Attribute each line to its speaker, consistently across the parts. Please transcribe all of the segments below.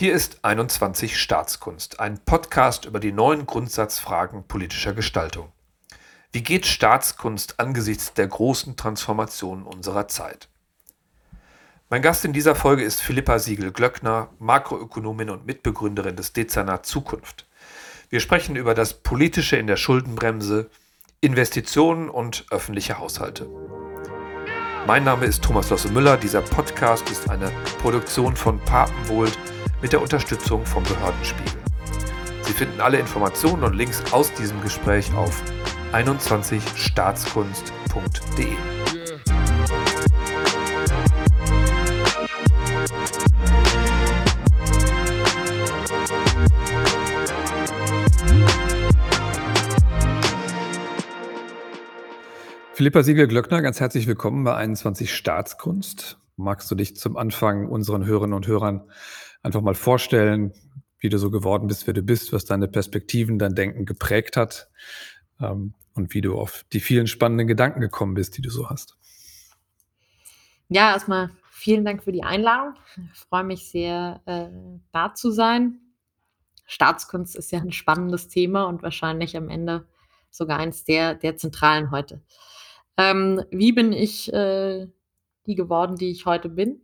Speaker 1: Hier ist 21 Staatskunst, ein Podcast über die neuen Grundsatzfragen politischer Gestaltung. Wie geht Staatskunst angesichts der großen Transformationen unserer Zeit? Mein Gast in dieser Folge ist Philippa Siegel-Glöckner, Makroökonomin und Mitbegründerin des Dezernat Zukunft. Wir sprechen über das Politische in der Schuldenbremse, Investitionen und öffentliche Haushalte. Mein Name ist Thomas Losse Müller. Dieser Podcast ist eine Produktion von Papenwohl mit der Unterstützung vom Behördenspiegel. Sie finden alle Informationen und Links aus diesem Gespräch auf 21staatskunst.de. Philippa Siegel-Glöckner, ganz herzlich willkommen bei 21 Staatskunst. Magst du dich zum Anfang unseren Hörerinnen und Hörern einfach mal vorstellen, wie du so geworden bist, wer du bist, was deine Perspektiven, dein Denken geprägt hat ähm, und wie du auf die vielen spannenden Gedanken gekommen bist, die du so hast.
Speaker 2: Ja, erstmal vielen Dank für die Einladung. Ich freue mich sehr, äh, da zu sein. Staatskunst ist ja ein spannendes Thema und wahrscheinlich am Ende sogar eins der, der zentralen heute. Ähm, wie bin ich äh, die geworden, die ich heute bin?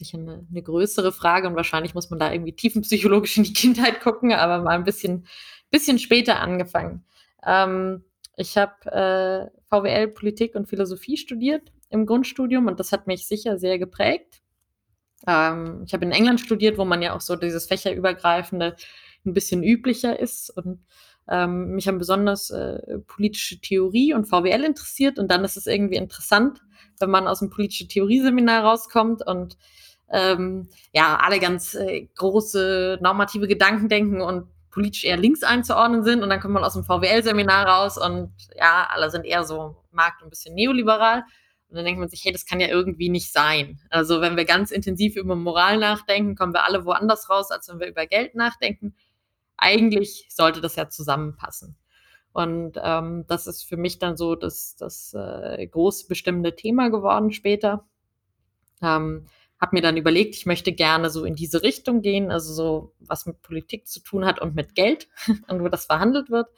Speaker 2: Sicher eine, eine, größere Frage und wahrscheinlich muss man da irgendwie tiefenpsychologisch in die Kindheit gucken, aber mal ein bisschen, bisschen später angefangen. Ähm, ich habe äh, VWL, Politik und Philosophie studiert im Grundstudium und das hat mich sicher sehr geprägt. Ähm, ich habe in England studiert, wo man ja auch so dieses fächerübergreifende ein bisschen üblicher ist und ähm, mich haben besonders äh, politische Theorie und VWL interessiert und dann ist es irgendwie interessant, wenn man aus dem politische Theorie-Seminar rauskommt und ähm, ja, alle ganz äh, große normative Gedanken denken und politisch eher links einzuordnen sind. Und dann kommt man aus dem VWL-Seminar raus und ja, alle sind eher so markt- ein bisschen neoliberal. Und dann denkt man sich, hey, das kann ja irgendwie nicht sein. Also wenn wir ganz intensiv über Moral nachdenken, kommen wir alle woanders raus, als wenn wir über Geld nachdenken. Eigentlich sollte das ja zusammenpassen. Und ähm, das ist für mich dann so das, das äh, groß bestimmende Thema geworden später. Ähm, habe mir dann überlegt, ich möchte gerne so in diese Richtung gehen, also so was mit Politik zu tun hat und mit Geld und wo das verhandelt wird.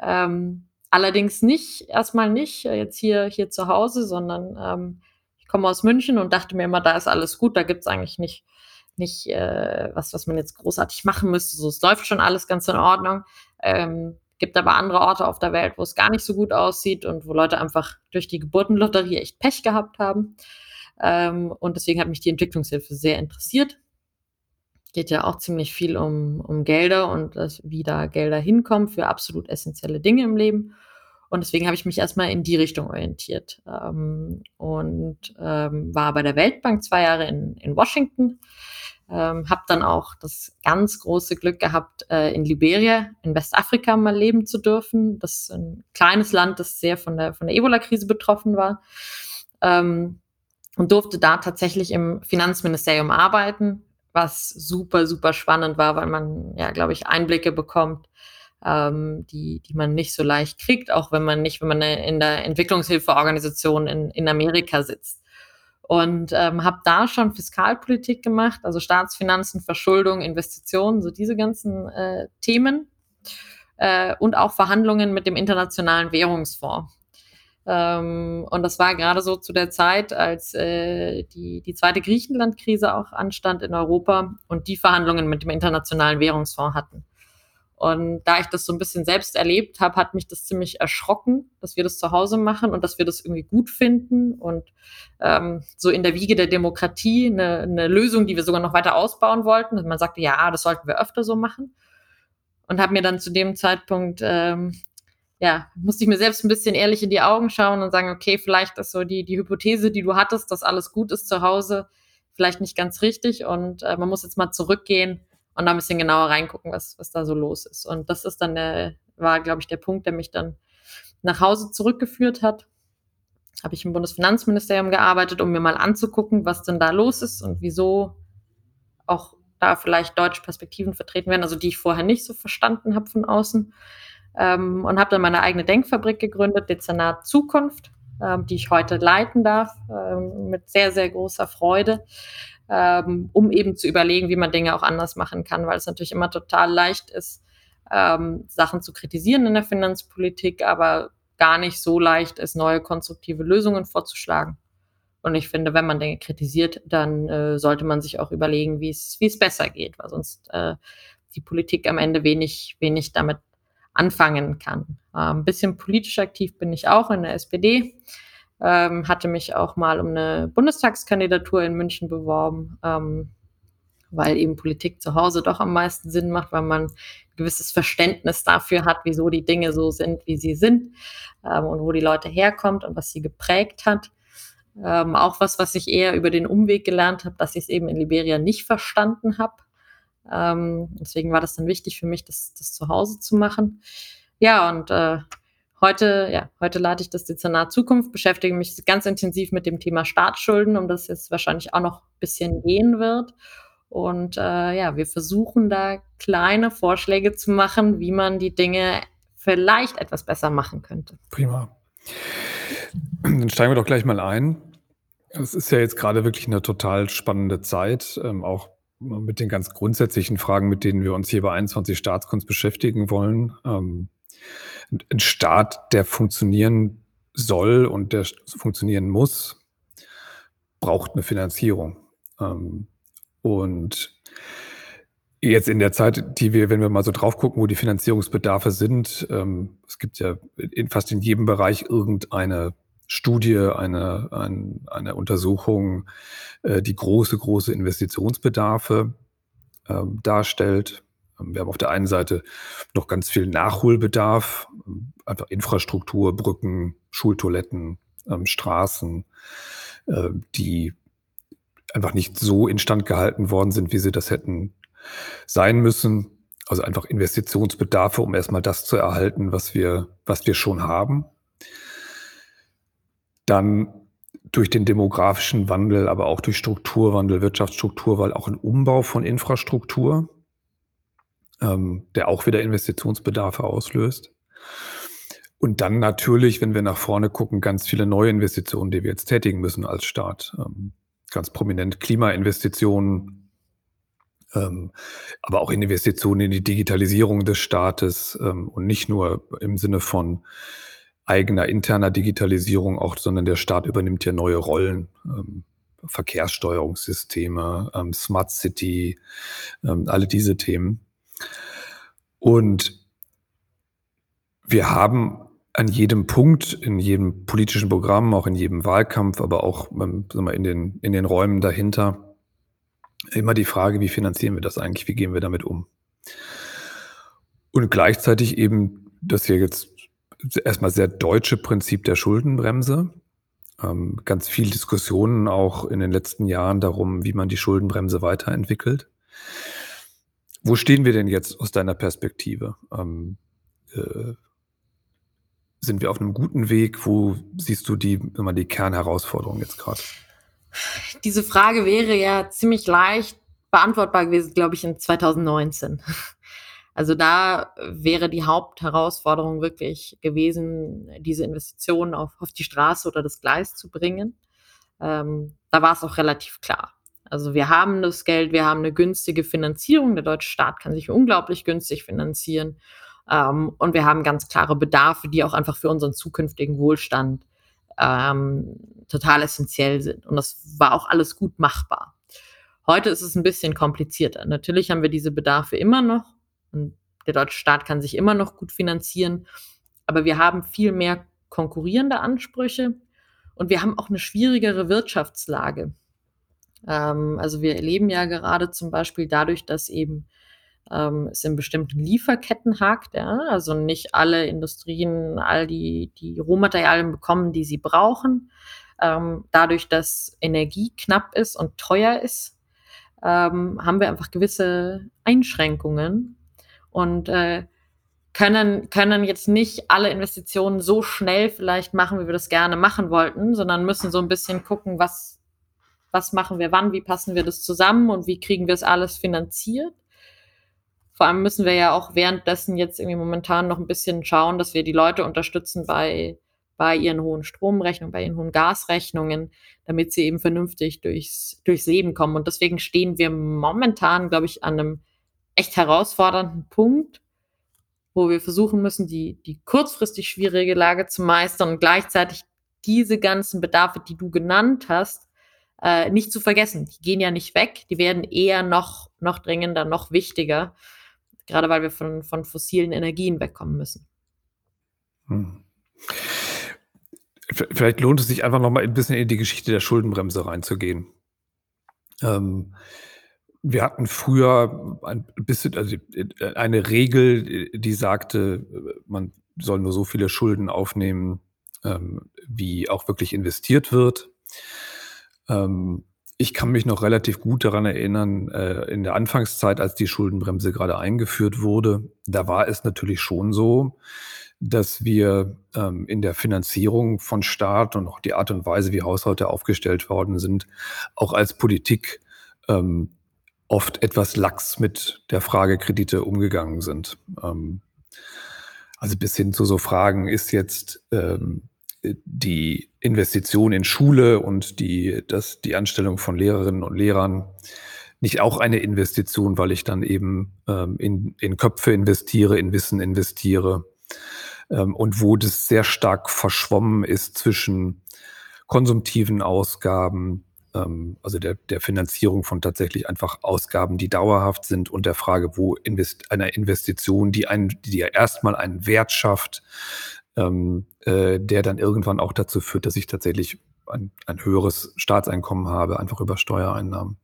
Speaker 2: Ähm, allerdings nicht, erstmal nicht äh, jetzt hier, hier zu Hause, sondern ähm, ich komme aus München und dachte mir immer, da ist alles gut, da gibt es eigentlich nicht, nicht äh, was, was man jetzt großartig machen müsste. So, es läuft schon alles ganz in Ordnung. Ähm, gibt aber andere Orte auf der Welt, wo es gar nicht so gut aussieht und wo Leute einfach durch die Geburtenlotterie echt Pech gehabt haben. Ähm, und deswegen hat mich die Entwicklungshilfe sehr interessiert. Geht ja auch ziemlich viel um, um Gelder und das, wie da Gelder hinkommen für absolut essentielle Dinge im Leben. Und deswegen habe ich mich erstmal in die Richtung orientiert ähm, und ähm, war bei der Weltbank zwei Jahre in, in Washington. Ähm, habe dann auch das ganz große Glück gehabt, äh, in Liberia, in Westafrika mal leben zu dürfen. Das ist ein kleines Land, das sehr von der, von der Ebola-Krise betroffen war. Ähm, und durfte da tatsächlich im Finanzministerium arbeiten, was super, super spannend war, weil man ja, glaube ich, Einblicke bekommt, ähm, die, die man nicht so leicht kriegt, auch wenn man nicht, wenn man in der Entwicklungshilfeorganisation in, in Amerika sitzt. Und ähm, habe da schon Fiskalpolitik gemacht, also Staatsfinanzen, Verschuldung, Investitionen, so diese ganzen äh, Themen. Äh, und auch Verhandlungen mit dem Internationalen Währungsfonds. Ähm, und das war gerade so zu der Zeit, als äh, die, die zweite Griechenland-Krise auch anstand in Europa und die Verhandlungen mit dem Internationalen Währungsfonds hatten. Und da ich das so ein bisschen selbst erlebt habe, hat mich das ziemlich erschrocken, dass wir das zu Hause machen und dass wir das irgendwie gut finden und ähm, so in der Wiege der Demokratie eine, eine Lösung, die wir sogar noch weiter ausbauen wollten. Und man sagte, ja, das sollten wir öfter so machen. Und habe mir dann zu dem Zeitpunkt ähm, ja, musste ich mir selbst ein bisschen ehrlich in die Augen schauen und sagen, okay, vielleicht ist so die, die Hypothese, die du hattest, dass alles gut ist zu Hause, vielleicht nicht ganz richtig und äh, man muss jetzt mal zurückgehen und da ein bisschen genauer reingucken, was, was da so los ist. Und das ist dann der, war, glaube ich, der Punkt, der mich dann nach Hause zurückgeführt hat. Habe ich im Bundesfinanzministerium gearbeitet, um mir mal anzugucken, was denn da los ist und wieso auch da vielleicht deutsche Perspektiven vertreten werden, also die ich vorher nicht so verstanden habe von außen ähm, und habe dann meine eigene Denkfabrik gegründet, Dezernat Zukunft, ähm, die ich heute leiten darf, ähm, mit sehr, sehr großer Freude. ähm, um eben zu überlegen, wie man Dinge auch anders machen kann, weil es natürlich immer total leicht ist, ähm, Sachen zu kritisieren in der Finanzpolitik, aber gar nicht so leicht ist, neue konstruktive Lösungen vorzuschlagen. Und ich finde, wenn man Dinge kritisiert, dann äh, sollte man sich auch überlegen, wie es besser geht, weil sonst äh, die Politik am Ende wenig wenig damit anfangen kann. Ein ähm, bisschen politisch aktiv bin ich auch in der SPD. Ähm, hatte mich auch mal um eine Bundestagskandidatur in München beworben, ähm, weil eben Politik zu Hause doch am meisten Sinn macht, weil man ein gewisses Verständnis dafür hat, wieso die Dinge so sind, wie sie sind ähm, und wo die Leute herkommt und was sie geprägt hat. Ähm, auch was, was ich eher über den Umweg gelernt habe, dass ich es eben in Liberia nicht verstanden habe. Ähm, deswegen war das dann wichtig für mich, das, das zu Hause zu machen. Ja, und äh, heute, ja, heute leite ich das Dezernat Zukunft, beschäftige mich ganz intensiv mit dem Thema Staatsschulden, um das jetzt wahrscheinlich auch noch ein bisschen gehen wird. Und äh, ja, wir versuchen da kleine Vorschläge zu machen, wie man die Dinge vielleicht etwas besser machen könnte.
Speaker 1: Prima. Dann steigen wir doch gleich mal ein. Es ist ja jetzt gerade wirklich eine total spannende Zeit, ähm, auch mit den ganz grundsätzlichen Fragen, mit denen wir uns hier bei 21 Staatskunst beschäftigen wollen. Ähm, ein Staat, der funktionieren soll und der funktionieren muss, braucht eine Finanzierung. Ähm, und jetzt in der Zeit, die wir, wenn wir mal so drauf gucken, wo die Finanzierungsbedarfe sind, ähm, es gibt ja in fast in jedem Bereich irgendeine Studie, eine, ein, eine Untersuchung, äh, die große, große Investitionsbedarfe ähm, darstellt. Ähm, wir haben auf der einen Seite noch ganz viel Nachholbedarf, einfach Infrastruktur, Brücken, Schultoiletten, ähm, Straßen, äh, die einfach nicht so instand gehalten worden sind, wie sie das hätten sein müssen. Also einfach Investitionsbedarfe, um erstmal das zu erhalten, was wir, was wir schon haben. Dann durch den demografischen Wandel, aber auch durch Strukturwandel, Wirtschaftsstrukturwandel, auch ein Umbau von Infrastruktur, ähm, der auch wieder Investitionsbedarfe auslöst. Und dann natürlich, wenn wir nach vorne gucken, ganz viele neue Investitionen, die wir jetzt tätigen müssen als Staat. Ähm, ganz prominent Klimainvestitionen, ähm, aber auch Investitionen in die Digitalisierung des Staates ähm, und nicht nur im Sinne von eigener interner Digitalisierung auch, sondern der Staat übernimmt ja neue Rollen. Ähm, Verkehrssteuerungssysteme, ähm, Smart City, ähm, alle diese Themen. Und wir haben an jedem Punkt, in jedem politischen Programm, auch in jedem Wahlkampf, aber auch ähm, wir, in, den, in den Räumen dahinter, immer die Frage, wie finanzieren wir das eigentlich, wie gehen wir damit um? Und gleichzeitig eben das hier jetzt erstmal sehr deutsche Prinzip der Schuldenbremse. Ähm, ganz viel Diskussionen auch in den letzten Jahren darum, wie man die Schuldenbremse weiterentwickelt. Wo stehen wir denn jetzt aus deiner Perspektive? Ähm, äh, sind wir auf einem guten Weg? Wo siehst du die, immer die Kernherausforderung jetzt gerade?
Speaker 2: Diese Frage wäre ja ziemlich leicht beantwortbar gewesen, glaube ich, in 2019. Also da wäre die Hauptherausforderung wirklich gewesen, diese Investitionen auf, auf die Straße oder das Gleis zu bringen. Ähm, da war es auch relativ klar. Also wir haben das Geld, wir haben eine günstige Finanzierung. Der deutsche Staat kann sich unglaublich günstig finanzieren. Ähm, und wir haben ganz klare Bedarfe, die auch einfach für unseren zukünftigen Wohlstand ähm, total essentiell sind. Und das war auch alles gut machbar. Heute ist es ein bisschen komplizierter. Natürlich haben wir diese Bedarfe immer noch und der deutsche Staat kann sich immer noch gut finanzieren, aber wir haben viel mehr konkurrierende Ansprüche und wir haben auch eine schwierigere Wirtschaftslage. Ähm, also wir erleben ja gerade zum Beispiel dadurch, dass eben ähm, es in bestimmten Lieferketten hakt. Ja? Also nicht alle Industrien all die, die Rohmaterialien bekommen, die sie brauchen. Ähm, dadurch, dass Energie knapp ist und teuer ist, ähm, haben wir einfach gewisse Einschränkungen und äh, können, können jetzt nicht alle Investitionen so schnell vielleicht machen, wie wir das gerne machen wollten, sondern müssen so ein bisschen gucken, was, was machen wir wann, wie passen wir das zusammen und wie kriegen wir es alles finanziert. Vor allem müssen wir ja auch währenddessen jetzt irgendwie momentan noch ein bisschen schauen, dass wir die Leute unterstützen bei, bei ihren hohen Stromrechnungen, bei ihren hohen Gasrechnungen, damit sie eben vernünftig durchs, durchs Leben kommen. Und deswegen stehen wir momentan, glaube ich, an einem echt herausfordernden Punkt, wo wir versuchen müssen, die, die kurzfristig schwierige Lage zu meistern und gleichzeitig diese ganzen Bedarfe, die du genannt hast, äh, nicht zu vergessen. Die gehen ja nicht weg, die werden eher noch, noch dringender, noch wichtiger, gerade weil wir von, von fossilen Energien wegkommen müssen.
Speaker 1: Hm. Vielleicht lohnt es sich einfach noch mal ein bisschen in die Geschichte der Schuldenbremse reinzugehen. Ähm, wir hatten früher ein bisschen, also eine Regel, die sagte, man soll nur so viele Schulden aufnehmen, ähm, wie auch wirklich investiert wird. Ähm, ich kann mich noch relativ gut daran erinnern, äh, in der Anfangszeit, als die Schuldenbremse gerade eingeführt wurde, da war es natürlich schon so, dass wir ähm, in der Finanzierung von Staat und auch die Art und Weise, wie Haushalte aufgestellt worden sind, auch als Politik oft etwas lax mit der Frage Kredite umgegangen sind. Ähm, also bis hin zu so Fragen, ist jetzt ähm, die Investition in Schule und die, das, die Anstellung von Lehrerinnen und Lehrern nicht auch eine Investition, weil ich dann eben ähm, in, in Köpfe investiere, in Wissen investiere, ähm, und wo das sehr stark verschwommen ist zwischen konsumtiven Ausgaben, also der, der Finanzierung von tatsächlich einfach Ausgaben, die dauerhaft sind und der Frage, wo invest einer Investition, die, ein, die ja erstmal einen Wert schafft, ähm, äh, der dann irgendwann auch dazu führt, dass ich tatsächlich ein, ein höheres Staatseinkommen habe, einfach über Steuereinnahmen.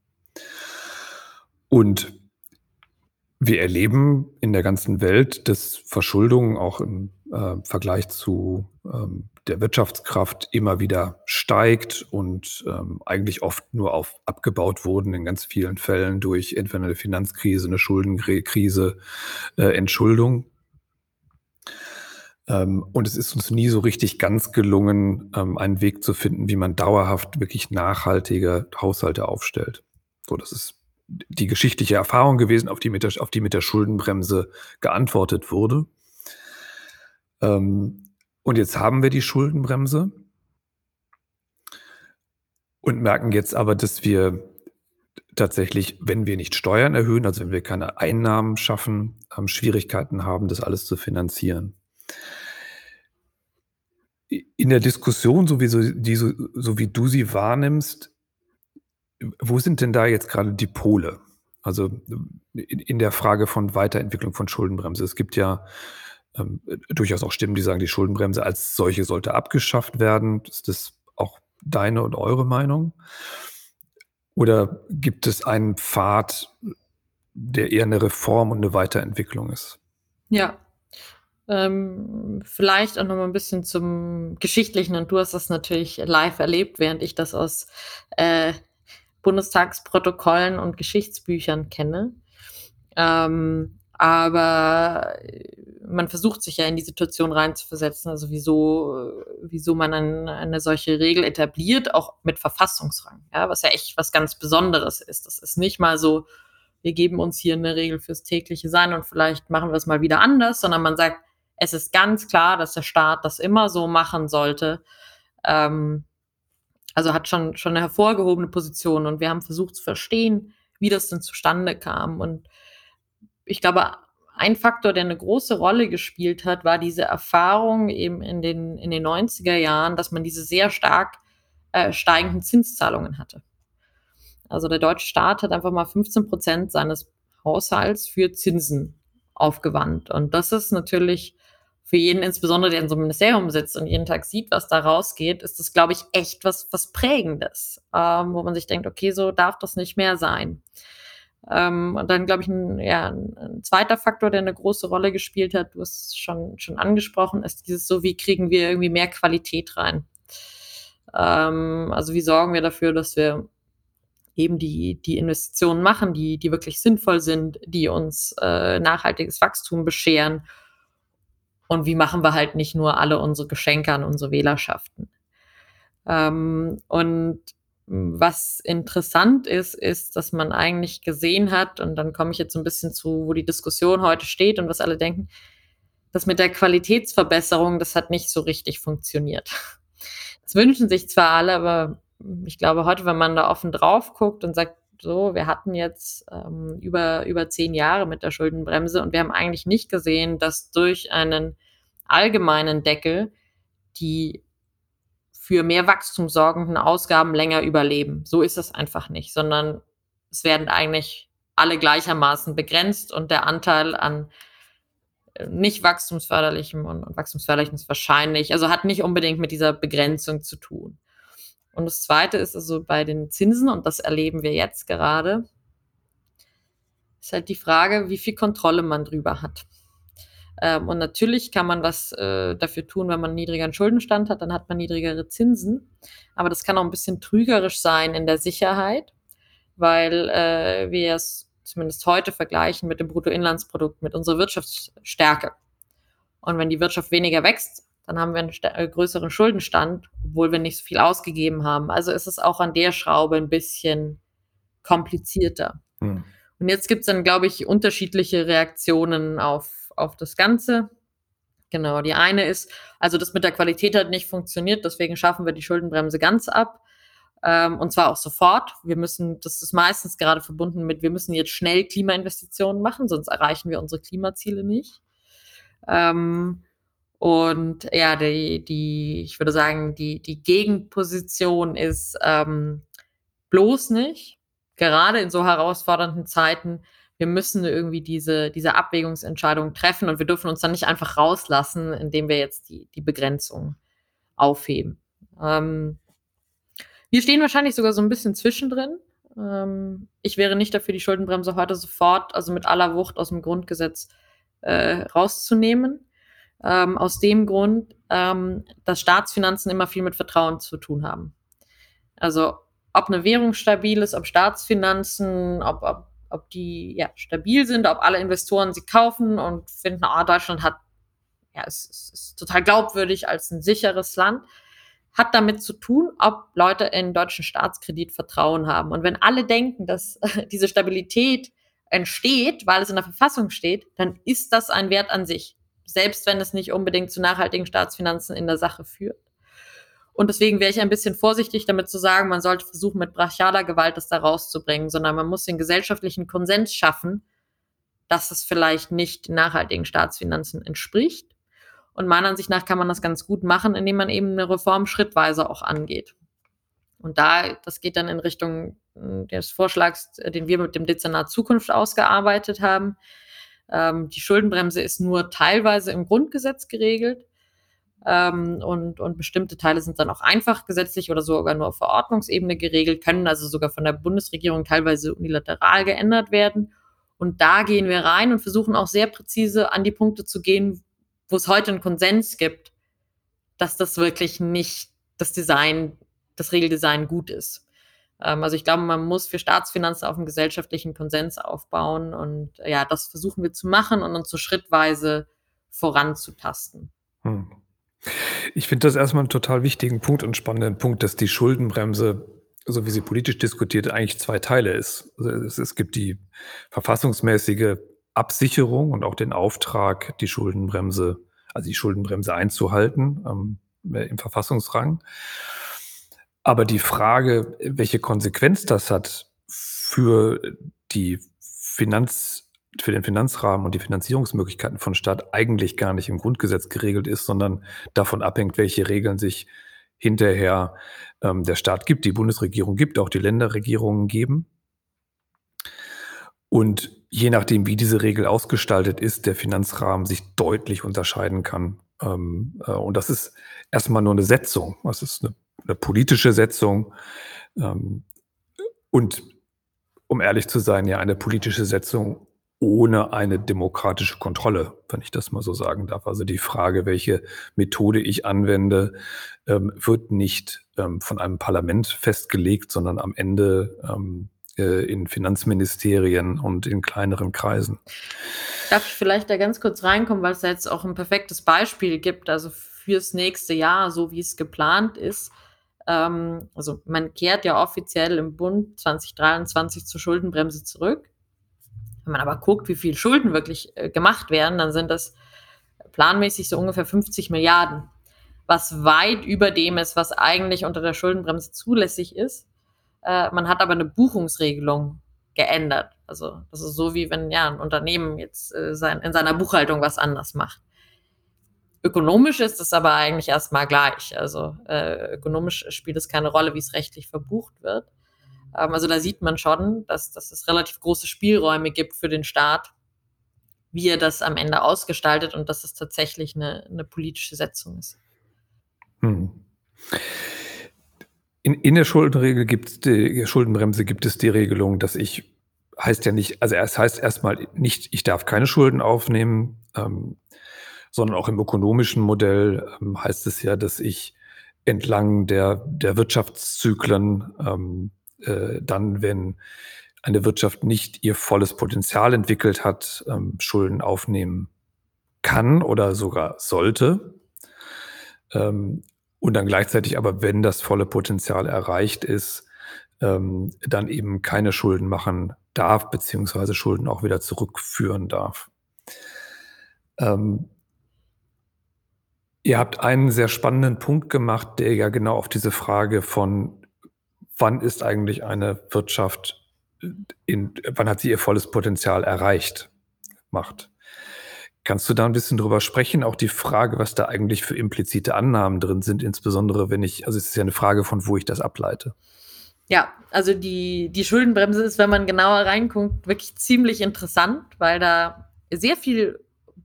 Speaker 1: Und wir erleben in der ganzen Welt, dass Verschuldung auch im äh, Vergleich zu ähm, der Wirtschaftskraft immer wieder steigt und ähm, eigentlich oft nur auf abgebaut wurden in ganz vielen Fällen durch entweder eine Finanzkrise, eine Schuldenkrise, äh, Entschuldung. Ähm, und es ist uns nie so richtig ganz gelungen, ähm, einen Weg zu finden, wie man dauerhaft wirklich nachhaltige Haushalte aufstellt. So, das ist die geschichtliche Erfahrung gewesen, auf die mit der, auf die mit der Schuldenbremse geantwortet wurde. Ähm, und jetzt haben wir die Schuldenbremse und merken jetzt aber, dass wir tatsächlich, wenn wir nicht Steuern erhöhen, also wenn wir keine Einnahmen schaffen, haben Schwierigkeiten haben, das alles zu finanzieren. In der Diskussion, so wie, so, die, so, so wie du sie wahrnimmst, wo sind denn da jetzt gerade die Pole? Also in, in der Frage von Weiterentwicklung von Schuldenbremse. Es gibt ja ähm, durchaus auch Stimmen, die sagen, die Schuldenbremse als solche sollte abgeschafft werden. Ist das auch deine und eure Meinung? Oder gibt es einen Pfad, der eher eine Reform und eine Weiterentwicklung ist?
Speaker 2: Ja, ähm, vielleicht auch noch mal ein bisschen zum Geschichtlichen und du hast das natürlich live erlebt, während ich das aus äh, Bundestagsprotokollen und Geschichtsbüchern kenne. Ähm, aber man versucht sich ja in die Situation reinzuversetzen, also wieso, wieso man ein, eine solche Regel etabliert, auch mit Verfassungsrang, ja, was ja echt was ganz Besonderes ist. Das ist nicht mal so, wir geben uns hier eine Regel fürs tägliche Sein und vielleicht machen wir es mal wieder anders, sondern man sagt, es ist ganz klar, dass der Staat das immer so machen sollte. Ähm, also hat schon, schon eine hervorgehobene Position und wir haben versucht zu verstehen, wie das denn zustande kam. Und ich glaube, ein Faktor, der eine große Rolle gespielt hat, war diese Erfahrung eben in den, in den 90er Jahren, dass man diese sehr stark äh, steigenden Zinszahlungen hatte. Also der deutsche Staat hat einfach mal 15 Prozent seines Haushalts für Zinsen aufgewandt. Und das ist natürlich für jeden, insbesondere der in so einem Ministerium sitzt und jeden Tag sieht, was da rausgeht, ist das, glaube ich, echt was, was Prägendes, ähm, wo man sich denkt, okay, so darf das nicht mehr sein. Ähm, und dann, glaube ich, ein, ja, ein zweiter Faktor, der eine große Rolle gespielt hat, du hast es schon, schon angesprochen, ist dieses so, wie kriegen wir irgendwie mehr Qualität rein? Ähm, also wie sorgen wir dafür, dass wir eben die, die Investitionen machen, die, die wirklich sinnvoll sind, die uns äh, nachhaltiges Wachstum bescheren. Und wie machen wir halt nicht nur alle unsere Geschenke an unsere Wählerschaften. Ähm, und was interessant ist, ist, dass man eigentlich gesehen hat, und dann komme ich jetzt ein bisschen zu, wo die Diskussion heute steht und was alle denken, das mit der Qualitätsverbesserung, das hat nicht so richtig funktioniert. Das wünschen sich zwar alle, aber ich glaube heute, wenn man da offen drauf guckt und sagt, so, wir hatten jetzt ähm, über, über zehn Jahre mit der Schuldenbremse und wir haben eigentlich nicht gesehen, dass durch einen allgemeinen Deckel die für mehr Wachstum sorgenden Ausgaben länger überleben. So ist es einfach nicht, sondern es werden eigentlich alle gleichermaßen begrenzt und der Anteil an äh, nicht wachstumsförderlichem und, und wachstumsförderlichem ist wahrscheinlich, also hat nicht unbedingt mit dieser Begrenzung zu tun. Und das Zweite ist also bei den Zinsen, und das erleben wir jetzt gerade, ist halt die Frage, wie viel Kontrolle man drüber hat. Ähm, und natürlich kann man was äh, dafür tun, wenn man einen niedrigeren Schuldenstand hat, dann hat man niedrigere Zinsen. Aber das kann auch ein bisschen trügerisch sein in der Sicherheit, weil äh, wir es zumindest heute vergleichen mit dem Bruttoinlandsprodukt, mit unserer Wirtschaftsstärke. Und wenn die Wirtschaft weniger wächst, dann haben wir einen äh, größeren Schuldenstand, obwohl wir nicht so viel ausgegeben haben. Also ist es auch an der Schraube ein bisschen komplizierter. Hm. Und jetzt gibt es dann, glaube ich, unterschiedliche Reaktionen auf, auf das Ganze. Genau, die eine ist, also das mit der Qualität hat nicht funktioniert, deswegen schaffen wir die Schuldenbremse ganz ab. Ähm, und zwar auch sofort. Wir müssen, das ist meistens gerade verbunden mit, wir müssen jetzt schnell Klimainvestitionen machen, sonst erreichen wir unsere Klimaziele nicht. Ähm, und ja, die, die, ich würde sagen, die, die Gegenposition ist ähm, bloß nicht, gerade in so herausfordernden Zeiten, wir müssen irgendwie diese, diese Abwägungsentscheidung treffen und wir dürfen uns dann nicht einfach rauslassen, indem wir jetzt die, die Begrenzung aufheben. Ähm, wir stehen wahrscheinlich sogar so ein bisschen zwischendrin. Ähm, ich wäre nicht dafür, die Schuldenbremse heute sofort, also mit aller Wucht aus dem Grundgesetz äh, rauszunehmen. Ähm, aus dem Grund, ähm, dass Staatsfinanzen immer viel mit Vertrauen zu tun haben. Also ob eine Währung stabil ist, ob Staatsfinanzen, ob, ob, ob die ja, stabil sind, ob alle Investoren sie kaufen und finden, ah, Deutschland hat, ja, es, es ist total glaubwürdig als ein sicheres Land, hat damit zu tun, ob Leute in deutschen Staatskredit Vertrauen haben. Und wenn alle denken, dass diese Stabilität entsteht, weil es in der Verfassung steht, dann ist das ein Wert an sich selbst wenn es nicht unbedingt zu nachhaltigen Staatsfinanzen in der Sache führt. Und deswegen wäre ich ein bisschen vorsichtig damit zu sagen, man sollte versuchen, mit brachialer Gewalt das da rauszubringen, sondern man muss den gesellschaftlichen Konsens schaffen, dass es vielleicht nicht nachhaltigen Staatsfinanzen entspricht. Und meiner Ansicht nach kann man das ganz gut machen, indem man eben eine Reform schrittweise auch angeht. Und da, das geht dann in Richtung hm, des Vorschlags, den wir mit dem Dezernat Zukunft ausgearbeitet haben, ähm, die Schuldenbremse ist nur teilweise im Grundgesetz geregelt. Ähm, und, und bestimmte Teile sind dann auch einfach gesetzlich oder sogar nur auf Verordnungsebene geregelt, können also sogar von der Bundesregierung teilweise unilateral geändert werden. Und da gehen wir rein und versuchen auch sehr präzise an die Punkte zu gehen, wo es heute einen Konsens gibt, dass das wirklich nicht das Design, das Regeldesign gut ist. Ähm, also ich glaube, man muss für Staatsfinanzen auf einem gesellschaftlichen Konsens aufbauen und ja, das versuchen wir zu machen und uns so schrittweise voranzutasten. Hm.
Speaker 1: Ich finde das erstmal einen total wichtigen Punkt und spannenden Punkt, dass die Schuldenbremse, so wie sie politisch diskutiert, eigentlich zwei Teile ist. Also es, es gibt die verfassungsmäßige Absicherung und auch den Auftrag, die Schuldenbremse, also die Schuldenbremse einzuhalten ähm, im Verfassungsrang. Aber die Frage, welche Konsequenz das hat für die Finanz, für den Finanzrahmen und die Finanzierungsmöglichkeiten von Staat eigentlich gar nicht im Grundgesetz geregelt ist, sondern davon abhängt, welche Regeln sich hinterher ähm, der Staat gibt, die Bundesregierung gibt, auch die Länderregierungen geben. Und je nachdem, wie diese Regel ausgestaltet ist, der Finanzrahmen sich deutlich unterscheiden kann. Ähm, äh, und das ist erstmal nur eine Setzung. Das ist eine eine politische Setzung ähm, und um ehrlich zu sein, ja eine politische Setzung ohne eine demokratische Kontrolle, wenn ich das mal so sagen darf. Also die Frage, welche Methode ich anwende, ähm, wird nicht ähm, von einem Parlament festgelegt, sondern am Ende ähm, äh, in Finanzministerien und in kleineren Kreisen.
Speaker 2: Darf ich vielleicht da ganz kurz reinkommen, weil es da jetzt auch ein perfektes Beispiel gibt, also fürs nächste Jahr, so wie es geplant ist ähm, also man kehrt ja offiziell im Bund 2023 zur Schuldenbremse zurück. Wenn man aber guckt, wie viel Schulden wirklich äh, gemacht werden, dann sind das planmäßig so ungefähr 50 Milliarden, was weit über dem ist, was eigentlich unter der Schuldenbremse zulässig ist. Äh, man hat aber eine Buchungsregelung geändert. Also das ist so wie wenn ja ein Unternehmen jetzt äh, sein, in seiner Buchhaltung was anders macht. Ökonomisch ist es aber eigentlich erstmal gleich. Also äh, ökonomisch spielt es keine Rolle, wie es rechtlich verbucht wird. Ähm, also da sieht man schon, dass, dass es relativ große Spielräume gibt für den Staat, wie er das am Ende ausgestaltet und dass es tatsächlich eine, eine politische Setzung ist. Hm.
Speaker 1: In, in der Schuldenregel gibt es die Schuldenbremse gibt es die Regelung, dass ich heißt ja nicht, also es heißt erstmal nicht, ich darf keine Schulden aufnehmen. Ähm, sondern auch im ökonomischen Modell ähm, heißt es ja, dass ich entlang der, der Wirtschaftszyklen ähm, äh, dann, wenn eine Wirtschaft nicht ihr volles Potenzial entwickelt hat, ähm, Schulden aufnehmen kann oder sogar sollte. Ähm, und dann gleichzeitig aber, wenn das volle Potenzial erreicht ist, ähm, dann eben keine Schulden machen darf, beziehungsweise Schulden auch wieder zurückführen darf. Ähm, Ihr habt einen sehr spannenden Punkt gemacht, der ja genau auf diese Frage von, wann ist eigentlich eine Wirtschaft, in, wann hat sie ihr volles Potenzial erreicht, macht. Kannst du da ein bisschen drüber sprechen? Auch die Frage, was da eigentlich für implizite Annahmen drin sind, insbesondere wenn ich, also es ist ja eine Frage von, wo ich das ableite.
Speaker 2: Ja, also die, die Schuldenbremse ist, wenn man genauer reinguckt, wirklich ziemlich interessant, weil da sehr viel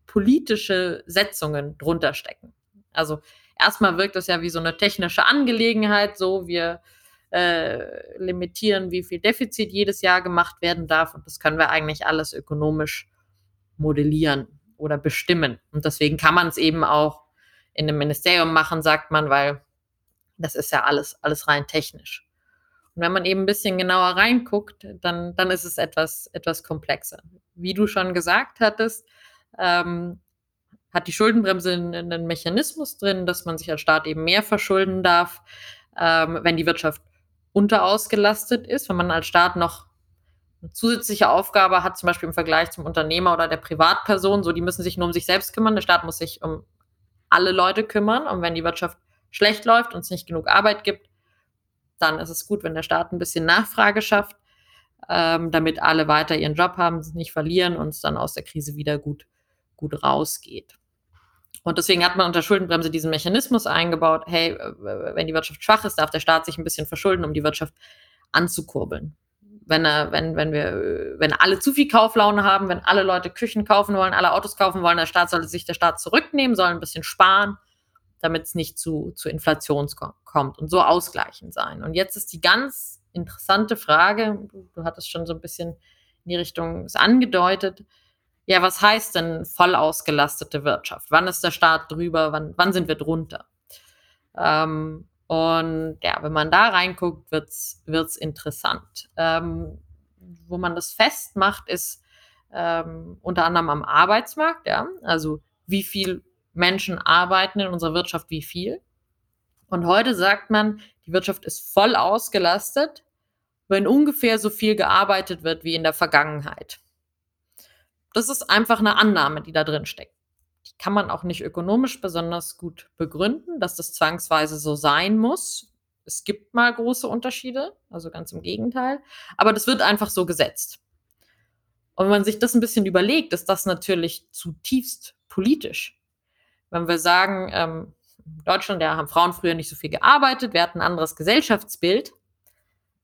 Speaker 2: politische Setzungen drunter stecken. Also erstmal wirkt das ja wie so eine technische Angelegenheit, so wir äh, limitieren, wie viel Defizit jedes Jahr gemacht werden darf und das können wir eigentlich alles ökonomisch modellieren oder bestimmen. Und deswegen kann man es eben auch in einem Ministerium machen, sagt man, weil das ist ja alles, alles rein technisch. Und wenn man eben ein bisschen genauer reinguckt, dann, dann ist es etwas, etwas komplexer. Wie du schon gesagt hattest, ähm, hat die Schuldenbremse einen Mechanismus drin, dass man sich als Staat eben mehr verschulden darf, ähm, wenn die Wirtschaft unterausgelastet ist, wenn man als Staat noch eine zusätzliche Aufgabe hat, zum Beispiel im Vergleich zum Unternehmer oder der Privatperson, so die müssen sich nur um sich selbst kümmern, der Staat muss sich um alle Leute kümmern und wenn die Wirtschaft schlecht läuft und es nicht genug Arbeit gibt, dann ist es gut, wenn der Staat ein bisschen Nachfrage schafft, ähm, damit alle weiter ihren Job haben, nicht verlieren und es dann aus der Krise wieder gut, gut rausgeht. Und deswegen hat man unter Schuldenbremse diesen Mechanismus eingebaut, hey, wenn die Wirtschaft schwach ist, darf der Staat sich ein bisschen verschulden, um die Wirtschaft anzukurbeln. Wenn, er, wenn, wenn, wir, wenn alle zu viel Kauflaune haben, wenn alle Leute Küchen kaufen wollen, alle Autos kaufen wollen, der Staat sollte sich der Staat zurücknehmen, soll ein bisschen sparen, damit es nicht zu, zu Inflation kommt und so ausgleichend sein. Und jetzt ist die ganz interessante Frage, du hattest schon so ein bisschen in die Richtung angedeutet, ja, was heißt denn voll ausgelastete Wirtschaft? Wann ist der Staat drüber? Wann, wann sind wir drunter? Ähm, und ja, wenn man da reinguckt, wird es interessant. Ähm, wo man das festmacht, ist ähm, unter anderem am Arbeitsmarkt, ja, also wie viel Menschen arbeiten in unserer Wirtschaft, wie viel. Und heute sagt man, die Wirtschaft ist voll ausgelastet, wenn ungefähr so viel gearbeitet wird wie in der Vergangenheit. Das ist einfach eine Annahme, die da drin steckt. Die kann man auch nicht ökonomisch besonders gut begründen, dass das zwangsweise so sein muss. Es gibt mal große Unterschiede, also ganz im Gegenteil. Aber das wird einfach so gesetzt. Und wenn man sich das ein bisschen überlegt, ist das natürlich zutiefst politisch. Wenn wir sagen, ähm, in Deutschland ja, haben Frauen früher nicht so viel gearbeitet, wir hatten ein anderes Gesellschaftsbild,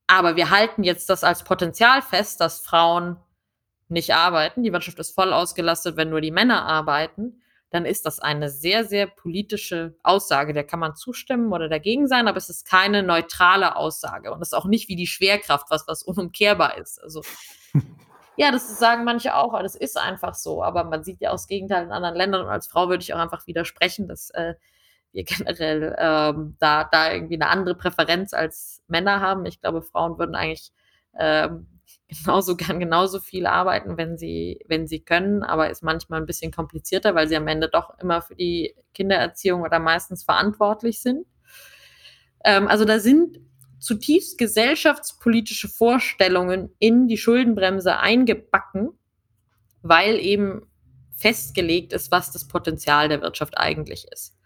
Speaker 2: aber wir halten jetzt das als Potenzial fest, dass Frauen nicht arbeiten, die Wirtschaft ist voll ausgelastet, wenn nur die Männer arbeiten, dann ist das eine sehr, sehr politische Aussage. Der kann man zustimmen oder dagegen sein, aber es ist keine neutrale Aussage. Und es ist auch nicht wie die Schwerkraft, was, was unumkehrbar ist. Also, ja, das sagen manche auch, aber das ist einfach so. Aber man sieht ja auch das Gegenteil in anderen Ländern. Und als Frau würde ich auch einfach widersprechen, dass äh, wir generell ähm, da, da irgendwie eine andere Präferenz als Männer haben. Ich glaube, Frauen würden eigentlich ähm, genauso gern genauso viel arbeiten, wenn sie, wenn sie können, aber ist manchmal ein bisschen komplizierter, weil sie am Ende doch immer für die Kindererziehung oder meistens verantwortlich sind. Ähm, also da sind zutiefst gesellschaftspolitische Vorstellungen in die Schuldenbremse eingebacken, weil eben festgelegt ist, was das Potenzial der Wirtschaft eigentlich ist.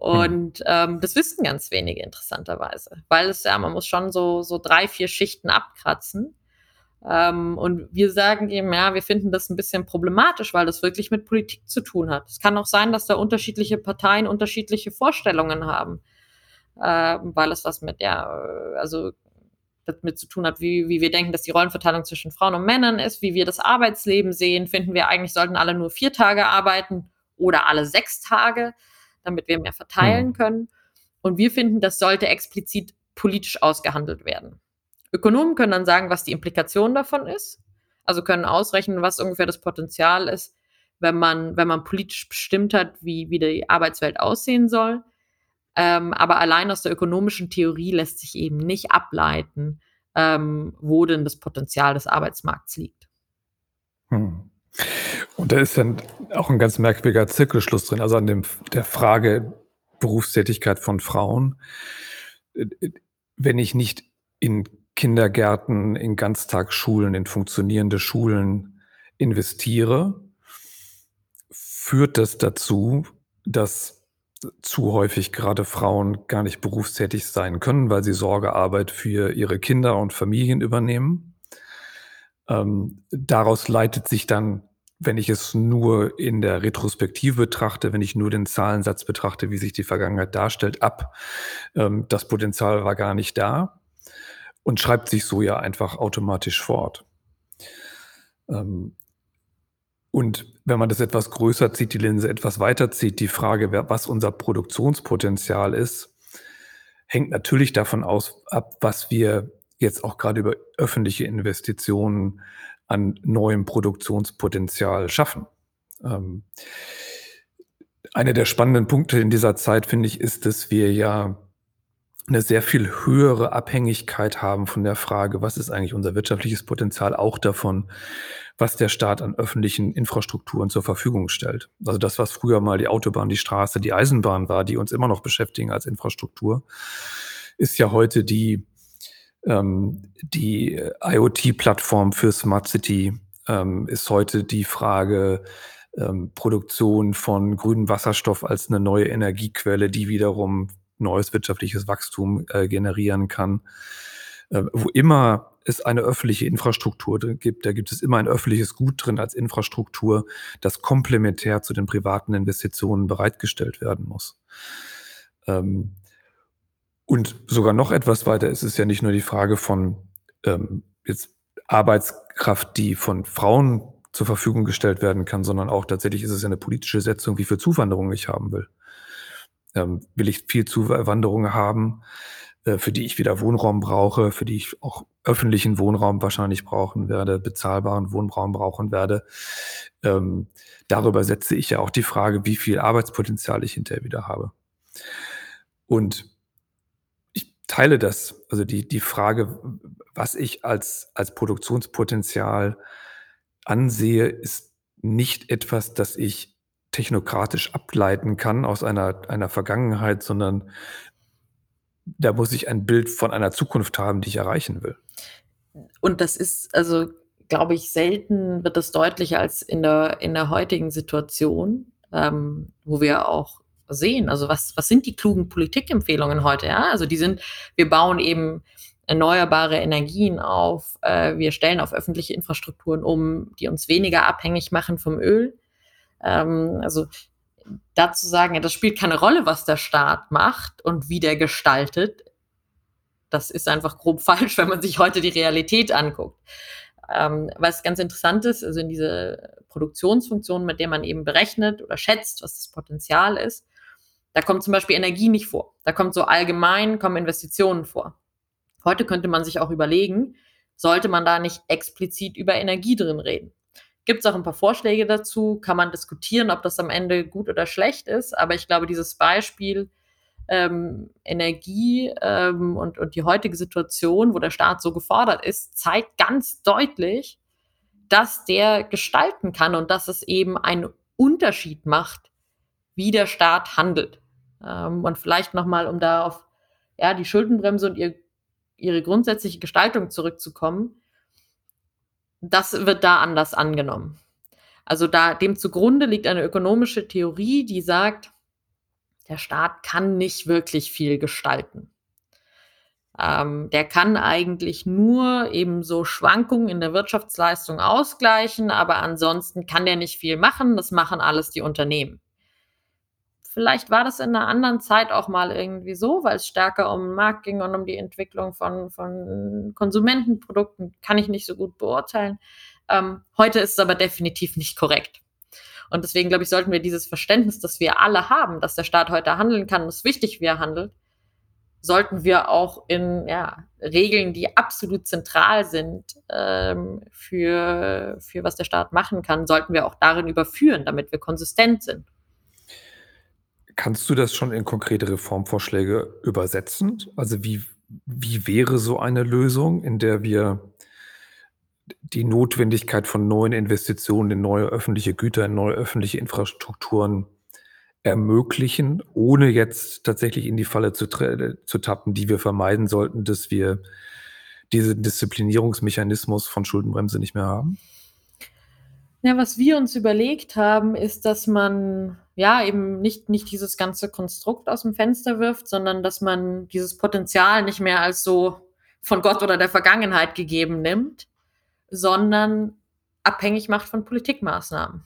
Speaker 1: Hm.
Speaker 2: Und ähm, das wissen ganz wenige interessanterweise, weil es ja, man muss schon so, so drei, vier Schichten abkratzen. Ähm, und wir sagen eben, ja, wir finden das ein bisschen problematisch, weil das wirklich mit Politik zu tun hat. Es kann auch sein, dass da unterschiedliche Parteien unterschiedliche Vorstellungen haben, äh, weil es was mit, ja, also damit zu tun hat, wie, wie wir denken, dass die Rollenverteilung zwischen Frauen und Männern ist, wie wir das Arbeitsleben sehen. Finden wir eigentlich, sollten alle nur vier Tage arbeiten oder alle sechs Tage, damit wir mehr verteilen
Speaker 1: Hm.
Speaker 2: können. Und wir finden, das sollte explizit politisch ausgehandelt werden. Ökonomen können dann sagen, was die Implikation davon ist. Also können ausrechnen, was ungefähr das Potenzial ist, wenn man, wenn man politisch bestimmt hat, wie, wie die Arbeitswelt aussehen soll. Ähm, aber allein aus der ökonomischen Theorie lässt sich eben nicht ableiten, ähm, wo denn das Potenzial des Arbeitsmarkts liegt.
Speaker 1: Hm. Und da ist dann auch ein ganz merkwürdiger Zirkelschluss drin, also an dem, der Frage Berufstätigkeit von Frauen. Äh, äh, Wenn ich nicht in Kindergärten, in Ganztagsschulen, in funktionierende Schulen investiere, führt das dazu, dass zu häufig gerade Frauen gar nicht berufstätig sein können, weil sie Sorgearbeit für ihre Kinder und Familien übernehmen. Ähm, daraus leitet sich dann, wenn ich es nur in der Retrospektive betrachte, wenn ich nur den Zahlensatz betrachte, wie sich die Vergangenheit darstellt, ab. Ähm, das Potenzial war gar nicht da und schreibt sich so ja einfach automatisch fort. Ähm, und wenn man das etwas größer zieht, die Linse etwas weiter zieht, die Frage, was unser Produktionspotenzial ist, hängt natürlich davon aus, ab, was wir jetzt auch gerade über öffentliche Investitionen an neuem Produktionspotenzial schaffen. Ähm, einer der spannenden Punkte in dieser Zeit, finde ich, ist, dass wir ja eine sehr viel höhere Abhängigkeit haben von der Frage, was ist eigentlich unser wirtschaftliches Potenzial, auch davon, was der Staat an öffentlichen Infrastrukturen zur Verfügung stellt. Also das, was früher mal die Autobahn, die Straße, die Eisenbahn war, die uns immer noch beschäftigen als Infrastruktur, ist ja heute die, ähm, die IoT-Plattform für Smart City, ähm, ist heute die Frage, ähm, Produktion von grünem Wasserstoff als eine neue Energiequelle, die wiederum neues wirtschaftliches Wachstum äh, generieren kann. Äh, wo immer es eine öffentliche Infrastruktur gibt, da gibt es immer ein öffentliches Gut drin als Infrastruktur, das komplementär zu den privaten Investitionen bereitgestellt werden muss. Ähm, und sogar noch etwas weiter ist es ja nicht nur die Frage von ähm, jetzt Arbeitskraft, die von Frauen zur Verfügung gestellt werden kann, sondern auch tatsächlich ist es eine politische Setzung, wie viel Zuwanderung ich haben will. Ähm, will ich viel Zuwanderung haben, äh, für die ich wieder Wohnraum brauche, für die ich auch öffentlichen Wohnraum wahrscheinlich brauchen werde, bezahlbaren Wohnraum brauchen werde. Ähm, darüber setze ich ja auch die Frage, wie viel Arbeitspotenzial ich hinterher wieder habe. Und ich teile das, also die, die Frage, was ich als, als Produktionspotenzial ansehe, ist nicht etwas, das ich technokratisch ableiten kann aus einer, einer Vergangenheit, sondern da muss ich ein Bild von einer Zukunft haben, die ich erreichen will.
Speaker 2: Und das ist, also, glaube ich, selten wird das deutlicher als in der, in der heutigen Situation, ähm, wo wir auch sehen, also was, was sind die klugen Politikempfehlungen heute? Ja? Also die sind, wir bauen eben erneuerbare Energien auf, äh, wir stellen auf öffentliche Infrastrukturen um, die uns weniger abhängig machen vom Öl. Ähm, also dazu sagen, ja, das spielt keine Rolle, was der Staat macht und wie der gestaltet. Das ist einfach grob falsch, wenn man sich heute die Realität anguckt. Ähm, was ganz interessant ist, also in diese Produktionsfunktion, mit der man eben berechnet oder schätzt, was das Potenzial ist, da kommt zum Beispiel Energie nicht vor. Da kommt so allgemein, kommen Investitionen vor. Heute könnte man sich auch überlegen, sollte man da nicht explizit über Energie drin reden? Gibt es auch ein paar Vorschläge dazu, kann man diskutieren, ob das am Ende gut oder schlecht ist, aber ich glaube, dieses Beispiel ähm, Energie ähm, und, und die heutige Situation, wo der Staat so gefordert ist, zeigt ganz deutlich, dass der gestalten kann und dass es eben einen Unterschied macht, wie der Staat handelt. Ähm, und vielleicht nochmal, um da auf ja, die Schuldenbremse und ihr, ihre grundsätzliche Gestaltung zurückzukommen, das wird da anders angenommen. Also da dem zugrunde liegt eine ökonomische Theorie, die sagt, der Staat kann nicht wirklich viel gestalten. Ähm, der kann eigentlich nur eben so Schwankungen in der Wirtschaftsleistung ausgleichen, aber ansonsten kann der nicht viel machen. Das machen alles die Unternehmen. Vielleicht war das in einer anderen Zeit auch mal irgendwie so, weil es stärker um den Markt ging und um die Entwicklung von, von Konsumentenprodukten, kann ich nicht so gut beurteilen. Ähm, heute ist es aber definitiv nicht korrekt. Und deswegen, glaube ich, sollten wir dieses Verständnis, das wir alle haben, dass der Staat heute handeln kann ist wichtig, wie er handelt, sollten wir auch in ja, Regeln, die absolut zentral sind ähm, für, für was der Staat machen kann, sollten wir auch darin überführen, damit wir konsistent sind.
Speaker 1: Kannst du das schon in konkrete Reformvorschläge übersetzen? Also wie, wie wäre so eine Lösung, in der wir die Notwendigkeit von neuen Investitionen in neue öffentliche Güter, in neue öffentliche Infrastrukturen ermöglichen, ohne jetzt tatsächlich in die Falle zu, zu tappen, die wir vermeiden sollten, dass wir diesen Disziplinierungsmechanismus von Schuldenbremse nicht mehr haben?
Speaker 2: Ja, was wir uns überlegt haben, ist, dass man ja eben nicht, nicht dieses ganze Konstrukt aus dem Fenster wirft, sondern dass man dieses Potenzial nicht mehr als so von Gott oder der Vergangenheit gegeben nimmt, sondern abhängig macht von Politikmaßnahmen.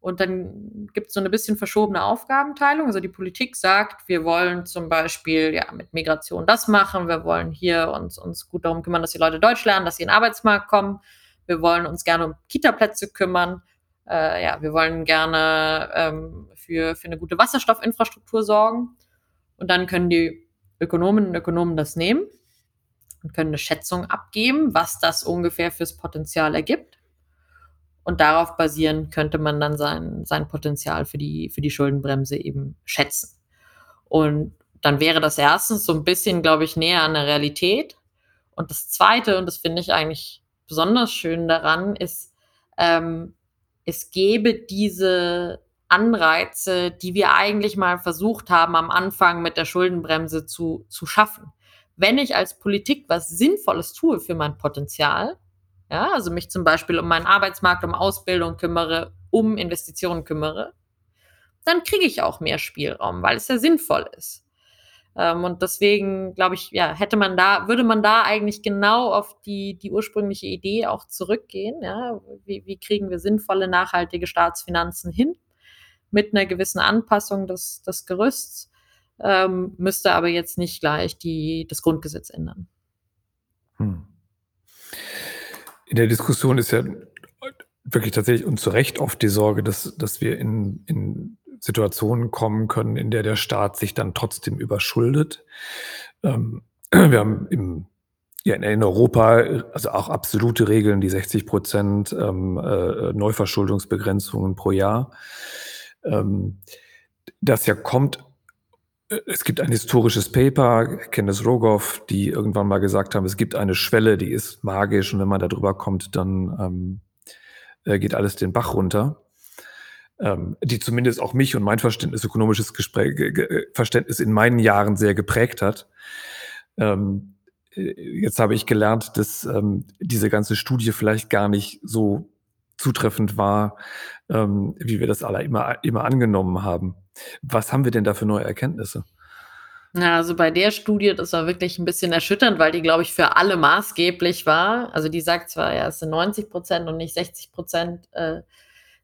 Speaker 2: Und dann gibt es so eine bisschen verschobene Aufgabenteilung. Also die Politik sagt, wir wollen zum Beispiel ja, mit Migration das machen, wir wollen hier uns, uns gut darum kümmern, dass die Leute Deutsch lernen, dass sie in den Arbeitsmarkt kommen wir wollen uns gerne um Kita-Plätze kümmern. Äh, ja, wir wollen gerne ähm, für, für eine gute Wasserstoffinfrastruktur sorgen. Und dann können die Ökonominnen und Ökonomen das nehmen und können eine Schätzung abgeben, was das ungefähr fürs Potenzial ergibt. Und darauf basieren könnte man dann sein, sein Potenzial für die, für die Schuldenbremse eben schätzen. Und dann wäre das erstens so ein bisschen, glaube ich, näher an der Realität. Und das Zweite, und das finde ich eigentlich besonders schön daran ist, ähm, es gäbe diese Anreize, die wir eigentlich mal versucht haben, am Anfang mit der Schuldenbremse zu, zu schaffen. Wenn ich als Politik was Sinnvolles tue für mein Potenzial, ja, also mich zum Beispiel um meinen Arbeitsmarkt, um Ausbildung kümmere, um Investitionen kümmere, dann kriege ich auch mehr Spielraum, weil es ja sinnvoll ist. Ähm, und deswegen, glaube ich, ja, hätte man da, würde man da eigentlich genau auf die, die ursprüngliche Idee auch zurückgehen. Ja? Wie, wie kriegen wir sinnvolle, nachhaltige Staatsfinanzen hin? Mit einer gewissen Anpassung des, des Gerüsts, ähm, müsste aber jetzt nicht gleich die, das Grundgesetz ändern. Hm.
Speaker 1: In der Diskussion ist ja wirklich tatsächlich und zu Recht oft die Sorge, dass, dass wir in, in Situationen kommen können, in der der Staat sich dann trotzdem überschuldet. Ähm, wir haben im, ja, in Europa also auch absolute Regeln, die 60 Prozent ähm, äh, Neuverschuldungsbegrenzungen pro Jahr. Ähm, das ja kommt äh, es gibt ein historisches Paper, Kenneth Rogoff, die irgendwann mal gesagt haben, es gibt eine Schwelle, die ist magisch und wenn man da drüber kommt, dann ähm, äh, geht alles den Bach runter ähm, die zumindest auch mich und mein Verständnis, ökonomisches Gespräch, Verständnis in meinen Jahren sehr geprägt hat. Ähm, äh, jetzt habe ich gelernt, dass ähm, diese ganze Studie vielleicht gar nicht so zutreffend war, ähm, wie wir das alle immer, immer angenommen haben. Was haben wir denn da für neue Erkenntnisse?
Speaker 2: Ja, also bei der Studie, das war wirklich ein bisschen erschütternd, weil die, glaube ich, für alle maßgeblich war. Also die sagt zwar, ja, es sind 90 Prozent und nicht 60 Prozent äh,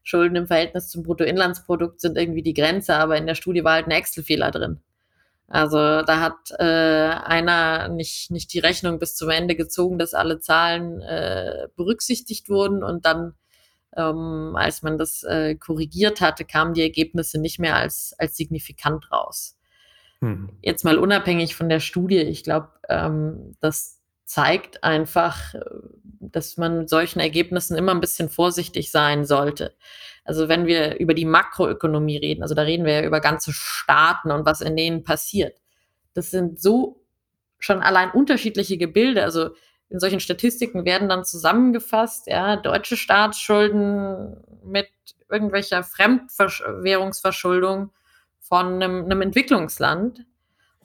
Speaker 2: Schulden im Verhältnis zum Bruttoinlandsprodukt sind irgendwie die Grenze, aber in der Studie war halt ein Excel-Fehler drin. Also da hat äh, einer nicht, nicht die Rechnung bis zum Ende gezogen, dass alle Zahlen äh, berücksichtigt wurden und dann, ähm, als man das äh, korrigiert hatte, kamen die Ergebnisse nicht mehr als, als signifikant raus. Hm. Jetzt mal unabhängig von der Studie, ich glaube, ähm, dass zeigt einfach, dass man mit solchen Ergebnissen immer ein bisschen vorsichtig sein sollte. Also wenn wir über die Makroökonomie reden, also da reden wir ja über ganze Staaten und was in denen passiert. Das sind so schon allein unterschiedliche Gebilde. Also in solchen Statistiken werden dann zusammengefasst, ja, deutsche Staatsschulden mit irgendwelcher Fremdwährungsverschuldung von einem, einem Entwicklungsland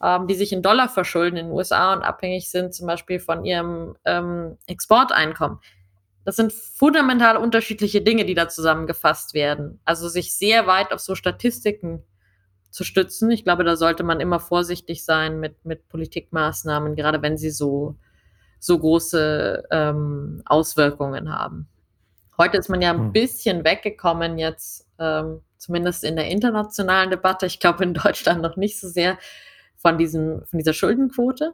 Speaker 2: ähm, die sich in Dollar verschulden in den USA und abhängig sind zum Beispiel von ihrem ähm, Exporteinkommen. das sind fundamental unterschiedliche Dinge, die da zusammengefasst werden. Also sich sehr weit auf so Statistiken zu stützen. Ich glaube, da sollte man immer vorsichtig sein mit, mit Politikmaßnahmen, gerade wenn sie so, so große ähm, Auswirkungen haben. Heute ist man ja ein hm. bisschen weggekommen jetzt, ähm, zumindest in der internationalen Debatte. Ich glaube in Deutschland noch nicht so sehr von diesem, von dieser Schuldenquote.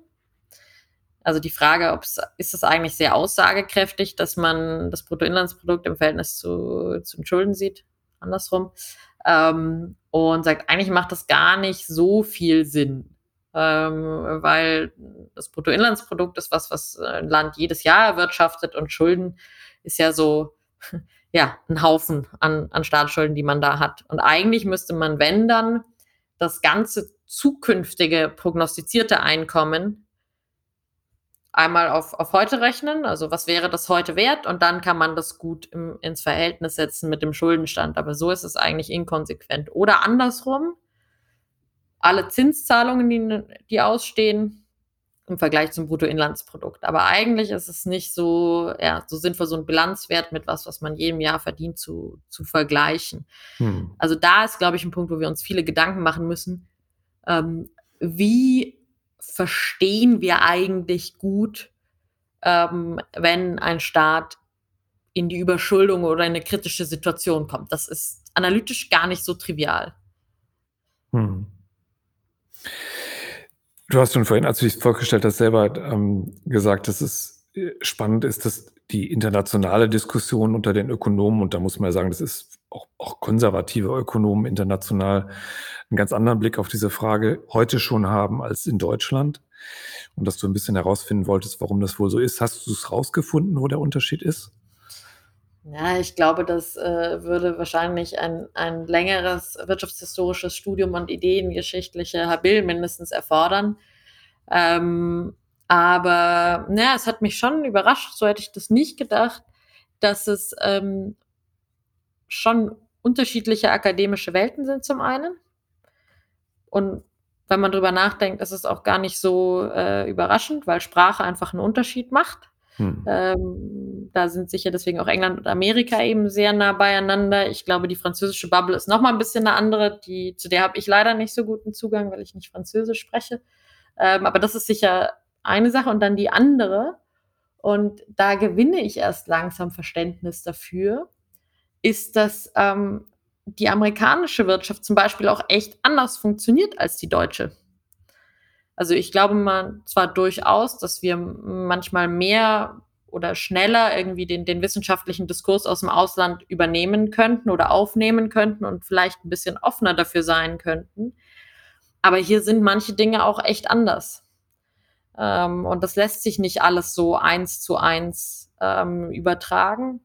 Speaker 2: Also die Frage, ob es ist es eigentlich sehr aussagekräftig, dass man das Bruttoinlandsprodukt im Verhältnis zu, zu den Schulden sieht, andersrum, ähm, und sagt, eigentlich macht das gar nicht so viel Sinn, ähm, weil das Bruttoinlandsprodukt ist was, was ein Land jedes Jahr erwirtschaftet und Schulden ist ja so, ja, ein Haufen an, an Staatsschulden, die man da hat. Und eigentlich müsste man, wenn dann, das ganze zukünftige prognostizierte Einkommen einmal auf, auf heute rechnen, also was wäre das heute wert und dann kann man das gut im, ins Verhältnis setzen mit dem Schuldenstand. Aber so ist es eigentlich inkonsequent. Oder andersrum, alle Zinszahlungen, die, die ausstehen, im Vergleich zum Bruttoinlandsprodukt. Aber eigentlich ist es nicht so, ja, so sinnvoll, so ein Bilanzwert mit was, was man jedem Jahr verdient, zu, zu vergleichen. Hm. Also da ist, glaube ich, ein Punkt, wo wir uns viele Gedanken machen müssen. Ähm, wie verstehen wir eigentlich gut, ähm, wenn ein Staat in die Überschuldung oder in eine kritische Situation kommt. Das ist analytisch gar nicht so trivial. Hm.
Speaker 1: Du hast schon vorhin, als du dich vorgestellt hast, selber ähm, gesagt, dass es spannend ist, dass die internationale Diskussion unter den Ökonomen, und da muss man ja sagen, das ist auch, auch konservative Ökonomen international einen ganz anderen Blick auf diese Frage heute schon haben als in Deutschland. Und dass du ein bisschen herausfinden wolltest, warum das wohl so ist. Hast du es rausgefunden, wo der Unterschied ist?
Speaker 2: Ja, ich glaube, das äh, würde wahrscheinlich ein, ein längeres wirtschaftshistorisches Studium und ideengeschichtliche Habil mindestens erfordern. Ähm, aber naja, es hat mich schon überrascht, so hätte ich das nicht gedacht, dass es ähm, schon unterschiedliche akademische Welten sind zum einen. Und wenn man drüber nachdenkt, ist es auch gar nicht so äh, überraschend, weil Sprache einfach einen Unterschied macht. Hm. Ähm, da sind sicher deswegen auch England und Amerika eben sehr nah beieinander. Ich glaube, die französische Bubble ist noch mal ein bisschen eine andere. Die, zu der habe ich leider nicht so guten Zugang, weil ich nicht Französisch spreche. Ähm, aber das ist sicher eine Sache. Und dann die andere, und da gewinne ich erst langsam Verständnis dafür, ist, dass ähm, die amerikanische Wirtschaft zum Beispiel auch echt anders funktioniert als die deutsche. Also ich glaube mal zwar durchaus, dass wir manchmal mehr oder schneller irgendwie den, den wissenschaftlichen Diskurs aus dem Ausland übernehmen könnten oder aufnehmen könnten und vielleicht ein bisschen offener dafür sein könnten. Aber hier sind manche Dinge auch echt anders. Ähm, und das lässt sich nicht alles so eins zu eins ähm, übertragen.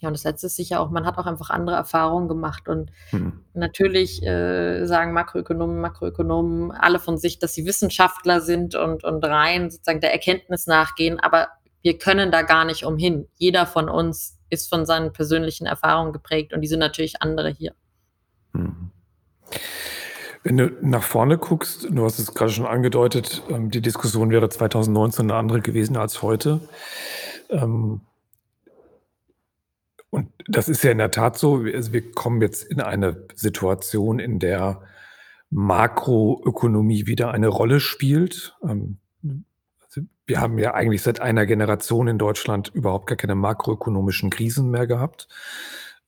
Speaker 2: Ja, und das Letzte ist sicher auch, man hat auch einfach andere Erfahrungen gemacht. Und mhm. natürlich äh, sagen Makroökonomen, Makroökonomen alle von sich, dass sie Wissenschaftler sind und, und rein sozusagen der Erkenntnis nachgehen. Aber wir können da gar nicht umhin. Jeder von uns ist von seinen persönlichen Erfahrungen geprägt und die sind natürlich andere hier. Mhm.
Speaker 1: Wenn du nach vorne guckst, du hast es gerade schon angedeutet, ähm, die Diskussion wäre 2019 eine andere gewesen als heute. Ähm, und das ist ja in der Tat so. Also wir kommen jetzt in eine Situation, in der Makroökonomie wieder eine Rolle spielt. Ähm, also wir haben ja eigentlich seit einer Generation in Deutschland überhaupt gar keine makroökonomischen Krisen mehr gehabt.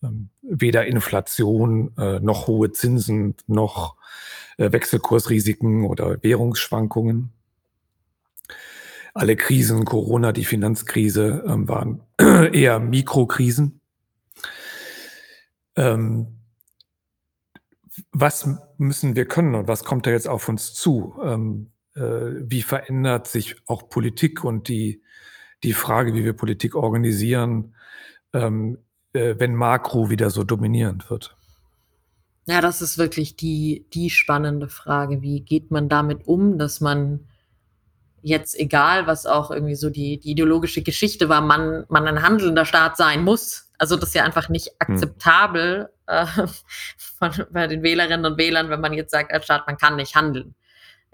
Speaker 1: Ähm, weder Inflation äh, noch hohe Zinsen noch äh, Wechselkursrisiken oder Währungsschwankungen. Alle Krisen, Corona, die Finanzkrise, ähm, waren eher Mikrokrisen. Ähm, was müssen wir können und was kommt da jetzt auf uns zu? Äh, wie verändert sich auch Politik und die, die Frage, wie wir Politik organisieren, äh, wenn Makro wieder so dominierend wird?
Speaker 2: Ja, das ist wirklich die, die spannende Frage. Wie geht man damit um, dass man jetzt, egal was auch irgendwie so die, die ideologische Geschichte war, man, man ein handelnder Staat sein muss, also das ist ja einfach nicht hm. akzeptabel hm. äh, von, bei den Wählerinnen und Wählern, wenn man jetzt sagt als Staat, man kann nicht handeln.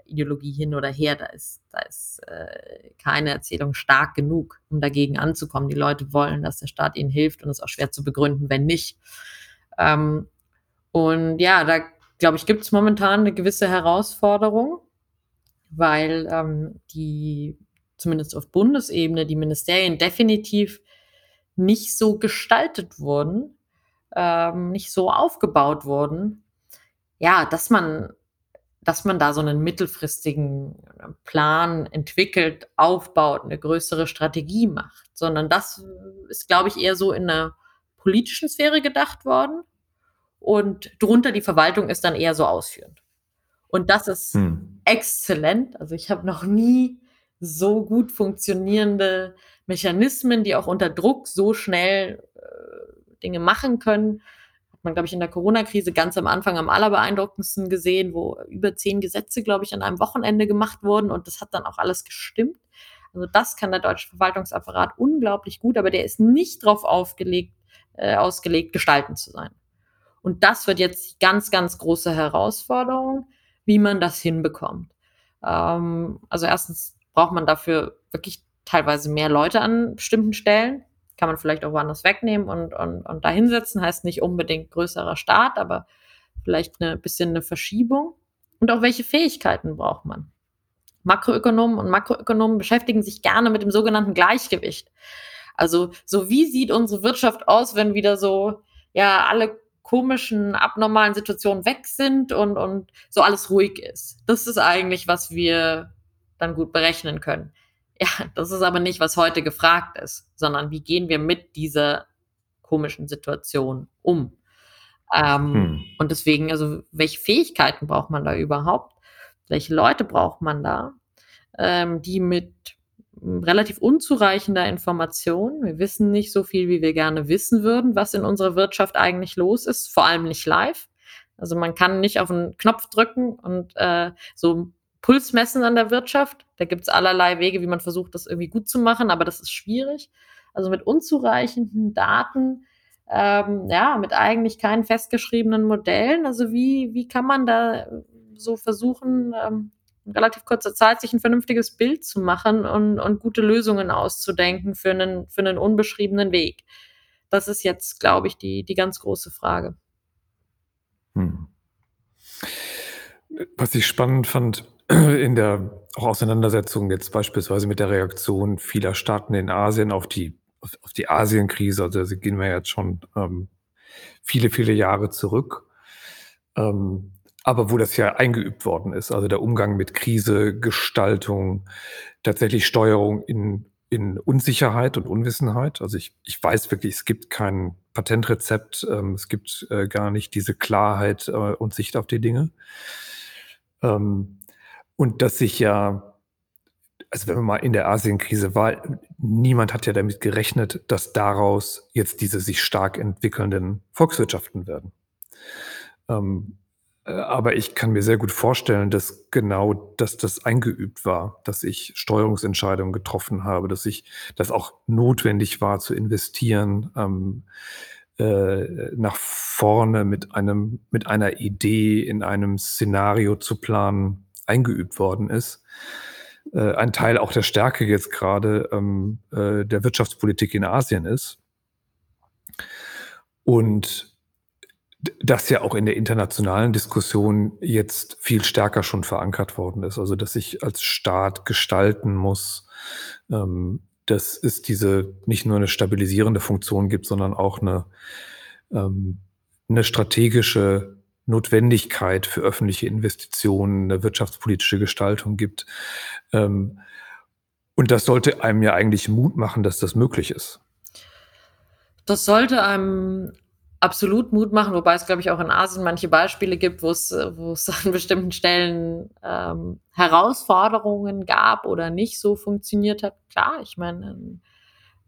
Speaker 2: Ideologie hin oder her. Da ist, da ist äh, keine Erzählung stark genug, um dagegen anzukommen. Die Leute wollen, dass der Staat ihnen hilft und es ist auch schwer zu begründen, wenn nicht. Ähm, und ja, da glaube ich, gibt es momentan eine gewisse Herausforderung, weil ähm, die zumindest auf Bundesebene die Ministerien definitiv nicht so gestaltet wurden, ähm, nicht so aufgebaut wurden, ja, dass man, dass man da so einen mittelfristigen Plan entwickelt, aufbaut, eine größere Strategie macht, sondern das ist, glaube ich, eher so in der politischen Sphäre gedacht worden und drunter die Verwaltung ist dann eher so ausführend. Und das ist hm. exzellent. Also ich habe noch nie so gut funktionierende Mechanismen, die auch unter Druck so schnell äh, Dinge machen können. Hat man, glaube ich, in der Corona-Krise ganz am Anfang am allerbeeindruckendsten gesehen, wo über zehn Gesetze, glaube ich, an einem Wochenende gemacht wurden und das hat dann auch alles gestimmt. Also das kann der deutsche Verwaltungsapparat unglaublich gut, aber der ist nicht darauf aufgelegt, äh, ausgelegt, gestalten zu sein. Und das wird jetzt ganz, ganz große Herausforderung, wie man das hinbekommt. Ähm, also erstens braucht man dafür wirklich teilweise mehr Leute an bestimmten Stellen. Kann man vielleicht auch woanders wegnehmen und, und, und da hinsetzen. Heißt nicht unbedingt größerer Staat, aber vielleicht ein bisschen eine Verschiebung. Und auch welche Fähigkeiten braucht man? Makroökonomen und Makroökonomen beschäftigen sich gerne mit dem sogenannten Gleichgewicht. Also, so wie sieht unsere Wirtschaft aus, wenn wieder so, ja, alle komischen, abnormalen Situationen weg sind und, und so alles ruhig ist. Das ist eigentlich, was wir dann gut berechnen können. Ja, das ist aber nicht, was heute gefragt ist, sondern wie gehen wir mit dieser komischen Situation um? Ähm, hm. Und deswegen, also, welche Fähigkeiten braucht man da überhaupt? Welche Leute braucht man da, ähm, die mit relativ unzureichender Information. Wir wissen nicht so viel, wie wir gerne wissen würden, was in unserer Wirtschaft eigentlich los ist, vor allem nicht live. Also man kann nicht auf einen Knopf drücken und äh, so Puls messen an der Wirtschaft. Da gibt es allerlei Wege, wie man versucht, das irgendwie gut zu machen, aber das ist schwierig. Also mit unzureichenden Daten, ähm, ja, mit eigentlich keinen festgeschriebenen Modellen. Also wie, wie kann man da so versuchen, ähm, in relativ kurzer Zeit sich ein vernünftiges Bild zu machen und, und gute Lösungen auszudenken für einen, für einen unbeschriebenen Weg. Das ist jetzt, glaube ich, die, die ganz große Frage. Hm.
Speaker 1: Was ich spannend fand in der auch Auseinandersetzung jetzt beispielsweise mit der Reaktion vieler Staaten in Asien auf die, auf, die Asienkrise, also da gehen wir jetzt schon ähm, viele, viele Jahre zurück. Ähm, aber wo das ja eingeübt worden ist, also der Umgang mit Krise, Gestaltung, tatsächlich Steuerung in, in Unsicherheit und Unwissenheit. Also ich, ich weiß wirklich, es gibt kein Patentrezept, ähm, es gibt äh, gar nicht diese Klarheit äh, und Sicht auf die Dinge. Ähm, und dass sich ja, also wenn man mal in der Asienkrise war, niemand hat ja damit gerechnet, dass daraus jetzt diese sich stark entwickelnden Volkswirtschaften werden. Ähm, äh, aber ich kann mir sehr gut vorstellen, dass genau dass das eingeübt war, dass ich Steuerungsentscheidungen getroffen habe, dass ich das auch notwendig war zu investieren, ähm, äh, nach vorne mit einem mit einer Idee in einem Szenario zu planen, eingeübt worden ist. Äh, ein Teil auch der Stärke jetzt gerade ähm, äh, der Wirtschaftspolitik in Asien ist. Und das ja auch in der internationalen Diskussion jetzt viel stärker schon verankert worden ist. Also, dass ich als Staat gestalten muss, ähm, dass es diese nicht nur eine stabilisierende Funktion gibt, sondern auch eine, ähm, eine strategische Notwendigkeit für öffentliche Investitionen, eine wirtschaftspolitische Gestaltung gibt. Ähm, und das sollte einem ja eigentlich Mut machen, dass das möglich ist.
Speaker 2: Das sollte einem absolut Mut machen, wobei es, glaube ich, auch in Asien manche Beispiele gibt, wo es, wo es an bestimmten Stellen ähm, Herausforderungen gab oder nicht so funktioniert hat. Klar, ich meine, ein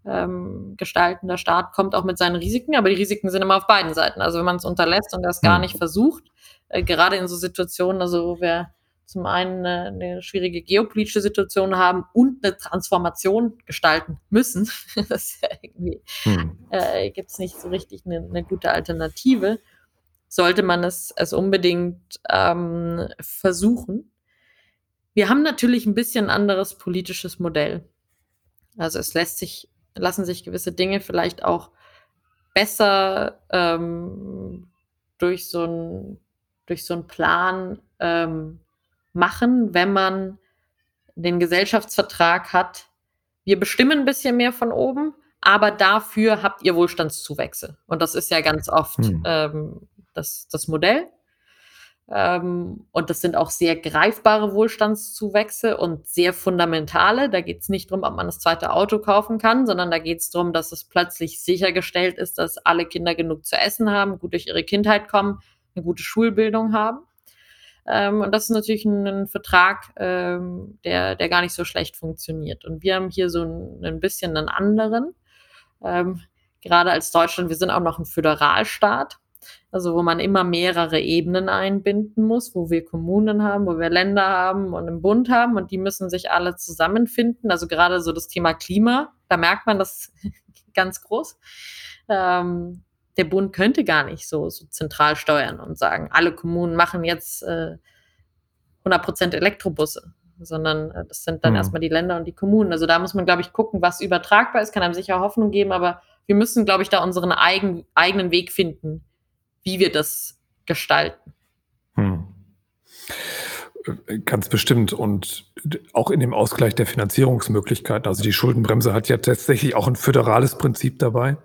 Speaker 2: ähm, gestaltender Staat kommt auch mit seinen Risiken, aber die Risiken sind immer auf beiden Seiten. Also wenn man es unterlässt und das gar hm. nicht versucht, äh, gerade in so Situationen, also wo wir zum einen eine, eine, schwierige geopolitische Situation haben und eine Transformation gestalten müssen. das irgendwie hm. äh, gibt es nicht so richtig eine, eine, gute Alternative. Sollte man es, es unbedingt ähm, versuchen. Wir haben natürlich ein bisschen anderes politisches Modell. Also, es lässt sich lassen sich gewisse Dinge vielleicht auch besser, ähm, durch so 'n durch so Plan, ähm, machen, wenn man den Gesellschaftsvertrag hat: „Wir bestimmen 'n bisschen mehr von oben, aber dafür habt ihr Wohlstandszuwächse.“ Und das ist ja ganz oft,
Speaker 1: Mhm.
Speaker 2: ähm, das das Modell. Ähm, und das sind auch sehr greifbare Wohlstandszuwächse und sehr fundamentale. Da geht's nicht drum, ob man das zweite Auto kaufen kann, sondern da geht's drum, dass es plötzlich sichergestellt ist, dass alle Kinder genug zu essen haben, gut durch ihre Kindheit kommen, 'ne gute Schulbildung haben. Ähm, und das ist natürlich 'n 'nen Vertrag, ähm, der der gar nicht so schlecht funktioniert. Und wir haben hier so 'n 'nen bisschen 'nen anderen. Ähm, grade als Deutschland wir sind auch noch 'n Föderalstaat, also, wo man immer mehrere Ebenen einbinden muss, wo wir Kommunen haben, wo wir Länder haben und 'n Bund haben und die müssen sich alle zusammenfinden. Also, grade so das Thema Klima, da merkt man das ganz groß. Ähm, der Bund könnte gar nicht so so zentral steuern und sagen: „Alle Kommunen machen jetzt, äh, 100 % Elektrobusse“, sondern, äh, das sind dann
Speaker 1: Mhm.
Speaker 2: mal die Länder und die Kommunen. Also, da muss man, glaube ich, gucken, was übertragbar ist, kann einem sicher Hoffnung geben, aber wir müssen, glaube ich, da unseren eigen eigenen Weg finden, wie wir das gestalten.
Speaker 1: Mhm. Äh, ganz bestimmt und auch in dem Ausgleich der Finanzierungsmöglichkeiten. Also, die Schuldenbremse hat ja tatsächlich auch 'n föderales Prinzip dabei.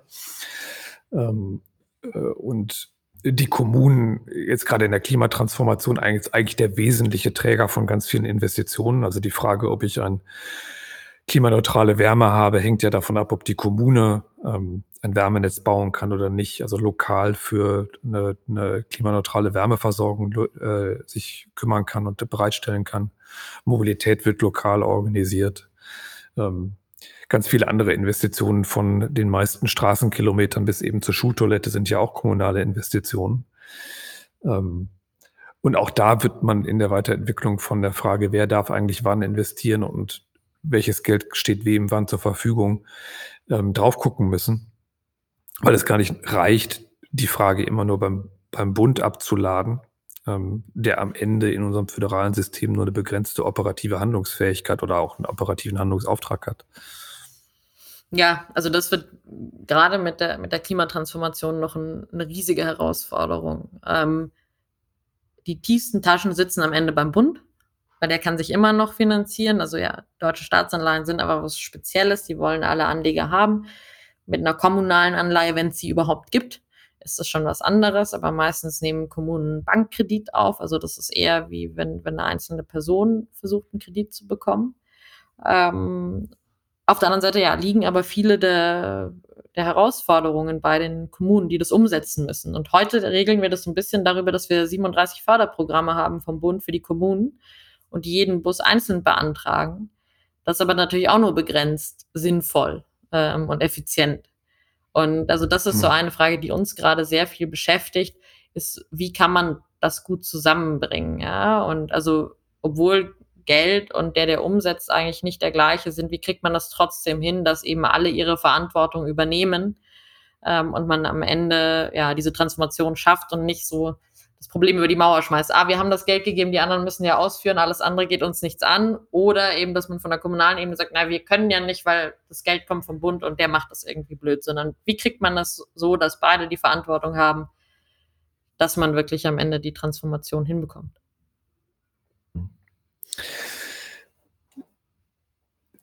Speaker 1: Ähm, äh, und die Kommunen jetzt grade in der Klimatransformation eigentlich eigentlich der wesentliche Träger von ganz vielen Investitionen. Also, die Frage, ob ich ein klimaneutrale Wärme habe, hängt ja davon ab, ob die Kommune, ähm, ein Wärmenetz bauen kann oder nicht, also, lokal für 'ne 'ne klimaneutrale Wärmeversorgung äh, sich kümmern kann und bereitstellen kann. Mobilität wird lokal organisiert. Ähm, ganz viele andere Investitionen von den meisten Straßenkilometern bis eben zur Schultoilette sind ja auch kommunale Investitionen. Ähm, und auch da wird man in der Weiterentwicklung von der Frage: „Wer darf eigentlich wann investieren und welches Geld steht wem wann zur Verfügung“, ähm, drauf gucken müssen, weil es gar nicht reicht, die Frage immer nur beim beim Bund abzuladen, ähm, der am Ende in unserem föderalen System nur 'ne begrenzte operative Handlungsfähigkeit oder auch 'n operativen Handlungsauftrag hat.
Speaker 2: Ja, also, das wird grade mit der mit der Klimatransformation noch 'n 'ne riesige Herausforderung. Ähm die tiefsten Taschen sitzen am Ende beim Bund, weil der kann sich immer noch finanzieren. Also, ja, deutsche Staatsanleihen sind aber was Spezielles, die wollen alle Anleger haben. Mit 'ner kommunalen Anleihe, wenn's sie überhaupt gibt, ist das schon was anderes, aber meistens nehmen Kommunen Bankkredit auf. Also, das ist eher wie wenn wenn 'ne einzelne Person versucht, 'n Kredit zu bekommen. Ähm, auf der anderen Seite, ja, liegen aber viele der der Herausforderungen bei den Kommunen, die das umsetzen müssen. Und heute regeln wir das so 'n bisschen darüber, dass wir 37 Förderprogramme haben vom Bund für die Kommunen und die jeden Bus einzeln beantragen. Das ist aber natürlich auch nur begrenzt sinnvoll, ähm, und effizient. Und also, das ist so
Speaker 1: Mhm.
Speaker 2: eine Frage, die uns grade sehr viel beschäftigt, ist: Wie kann man das gut zusammenbringen, ja? Und also, obwohl Geld und der, der umsetzt, eigentlich nicht der Gleiche sind, wie kriegt man das trotzdem hin, dass eben alle ihre Verantwortung übernehmen, ähm, und man am Ende, ja, diese Transformation schafft und nicht so das Problem über die Mauer schmeißt: „Ah, wir haben das Geld gegeben, die anderen müssen ja ausführen, alles andere geht uns nichts an.“ Oder eben, dass man von der kommunalen Ebene sagt: „Na, wir können ja nicht, weil das Geld kommt vom Bund und der macht das irgendwie blöd.“ Sondern wie kriegt man das so, dass beide die Verantwortung haben dass man wirklich am Ende die Transformation hinbekommt?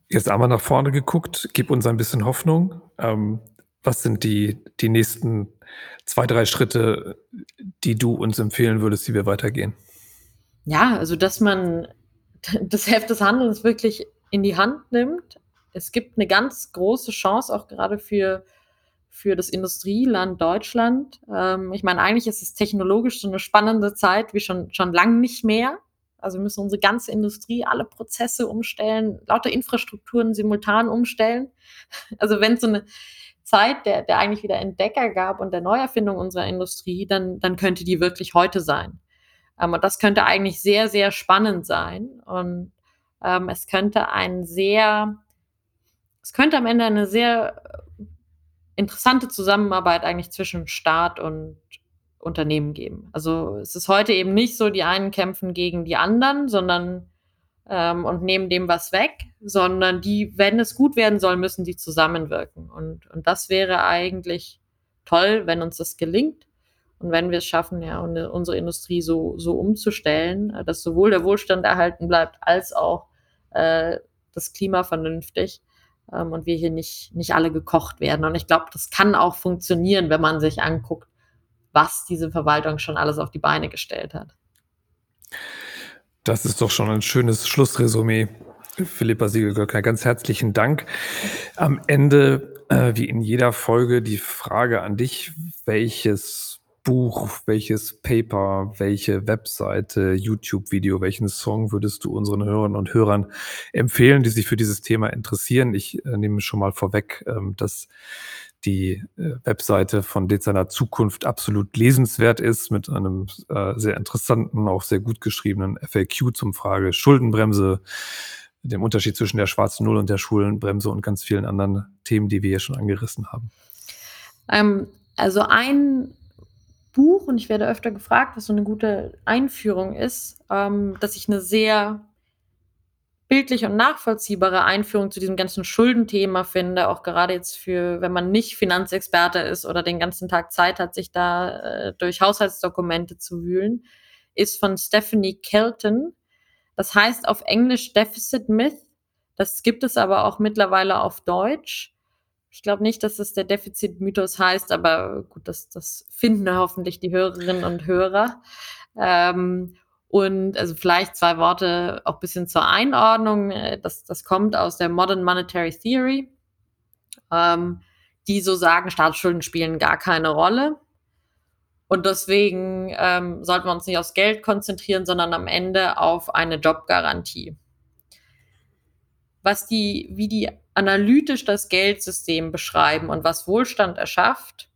Speaker 1: Jetzt einmal nach vorne geguckt, gib uns ein bisschen Hoffnung. Ähm, was sind die die nächsten 2, 3 Schritte, die du uns empfehlen würdest, wie wir weitergehen?
Speaker 2: Ja, also, dass man das Heft des Handelns wirklich in die Hand nimmt. Es gibt 'ne ganz große Chance auch grade für für das Industrieland Deutschland. Ähm, ich meine, eigentlich ist es technologisch so 'ne spannende Zeit wie schon schon lang nicht mehr. Also, wir müssen unsere ganze Industrie, alle Prozesse umstellen, lauter Infrastrukturen simultan umstellen. Also, wenn's so 'ne Zeit der der eigentlich wieder Entdecker gab und der Neuerfindung unserer Industrie, dann dann könnte die wirklich heute sein. Ähm, und das könnte eigentlich sehr, sehr spannend sein. Und, ähm, es könnte ein sehr es könnte am Ende eine sehr, äh, interessante Zusammenarbeit eigentlich zwischen Staat und Unternehmen geben. Also, es ist heute eben nicht so, die einen kämpfen gegen die anderen, sondern, ähm, und nehmen dem was weg, sondern die, wenn es gut werden soll, müssen die zusammenwirken. Und, und das wäre eigentlich toll, wenn uns das gelingt. Und wenn wir es schaffen, ja, unsere Industrie so, so umzustellen, äh, dass sowohl der Wohlstand erhalten bleibt, als auch äh, das Klima vernünftig ähm, und wir hier nicht, nicht alle gekocht werden. Und ich glaube, das kann auch funktionieren, wenn man sich anguckt, was diese Verwaltung schon alles auf die Beine gestellt hat.
Speaker 1: Das ist doch schon ein schönes Schlussresümee. Philippa Siegelgöcker, ganz herzlichen Dank. Am Ende, äh, wie in jeder Folge, die Frage an dich, welches Buch, welches Paper, welche Webseite, YouTube-Video, welchen Song würdest du unseren Hörern und Hörern empfehlen, die sich für dieses Thema interessieren? Ich äh, nehme schon mal vorweg, ähm, dass die äh, Webseite von Dezerner Zukunft absolut lesenswert ist, mit einem äh, sehr interessanten, auch sehr gut geschriebenen FAQ zum Frage Schuldenbremse, dem Unterschied zwischen der schwarzen Null und der Schuldenbremse und ganz vielen anderen Themen, die wir hier schon angerissen haben.
Speaker 2: Ähm, also ein Buch und ich werde öfter gefragt, was so eine gute Einführung ist, ähm, dass ich eine sehr bildliche und nachvollziehbare Einführung zu diesem ganzen Schuldenthema finde, auch gerade jetzt für, wenn man nicht Finanzexperte ist oder den ganzen Tag Zeit hat, sich da äh, durch Haushaltsdokumente zu wühlen, ist von Stephanie Kelton. Das heißt auf Englisch Deficit Myth. Das gibt es aber auch mittlerweile auf Deutsch. Ich glaube nicht, dass es der Defizitmythos heißt, aber gut, das, das finden hoffentlich die Hörerinnen und Hörer. Ähm, und also vielleicht zwei Worte auch ein bisschen zur Einordnung. Äh, das, das kommt aus der Modern Monetary Theory, ähm, die so sagen, Staatsschulden spielen gar keine Rolle. Und deswegen ähm, sollten wir uns nicht aufs Geld konzentrieren, sondern am Ende auf eine Jobgarantie. Was die, wie die analytisch das Geldsystem beschreiben und was Wohlstand erschafft,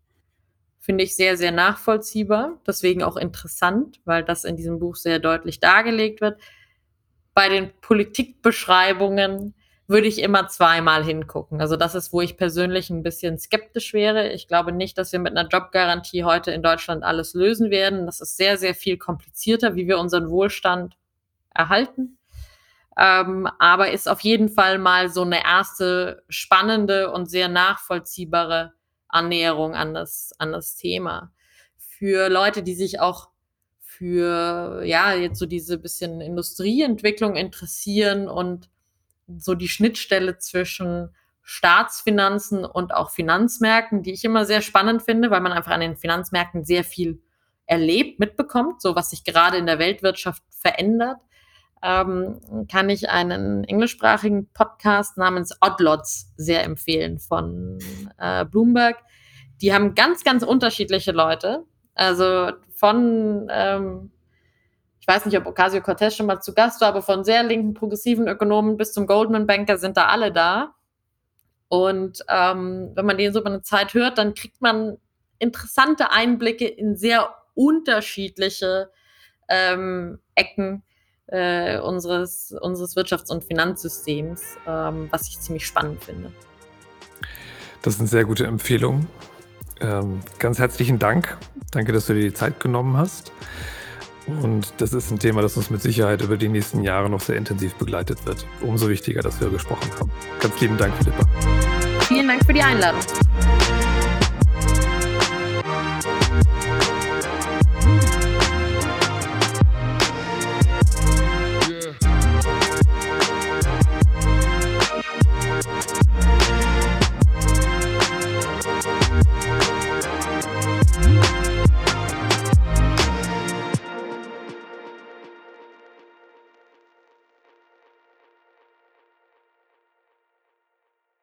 Speaker 2: finde ich sehr, sehr nachvollziehbar. Deswegen auch interessant, weil das in diesem Buch sehr deutlich dargelegt wird. Bei den Politikbeschreibungen würde ich immer zweimal hingucken. Also das ist, wo ich persönlich ein bisschen skeptisch wäre. Ich glaube nicht, dass wir mit einer Jobgarantie heute in Deutschland alles lösen werden. Das ist sehr, sehr viel komplizierter, wie wir unseren Wohlstand erhalten ähm, aber ist auf jeden Fall mal so eine erste spannende und sehr nachvollziehbare Annäherung an das, an das Thema. Für Leute, die sich auch für, ja, jetzt so diese bisschen Industrieentwicklung interessieren und so die Schnittstelle zwischen Staatsfinanzen und auch Finanzmärkten, die ich immer sehr spannend finde, weil man einfach an den Finanzmärkten sehr viel erlebt, mitbekommt, so was sich gerade in der Weltwirtschaft verändert ähm, kann ich einen englischsprachigen Podcast namens Oddlots sehr empfehlen von äh, Bloomberg. Die haben ganz, ganz unterschiedliche Leute. Also von, ähm, ich weiß nicht, ob Ocasio-Cortez schon mal zu Gast war, aber von sehr linken progressiven Ökonomen bis zum Goldman-Banker sind da alle da. Und ähm, wenn man den so über eine Zeit hört, dann kriegt man interessante Einblicke in sehr unterschiedliche ähm, Ecken äh, unseres, unseres Wirtschafts- und Finanzsystems, ähm, was ich ziemlich spannend finde.
Speaker 1: Das eine sehr gute Empfehlung. Ähm, ganz herzlichen Dank. Danke, dass du dir die Zeit genommen hast. Und das ist ein Thema, das uns mit Sicherheit über die nächsten Jahre noch sehr intensiv begleitet wird. Umso wichtiger, dass wir gesprochen haben. Ganz lieben Dank, Philippa.
Speaker 2: Vielen Dank für die Einladung.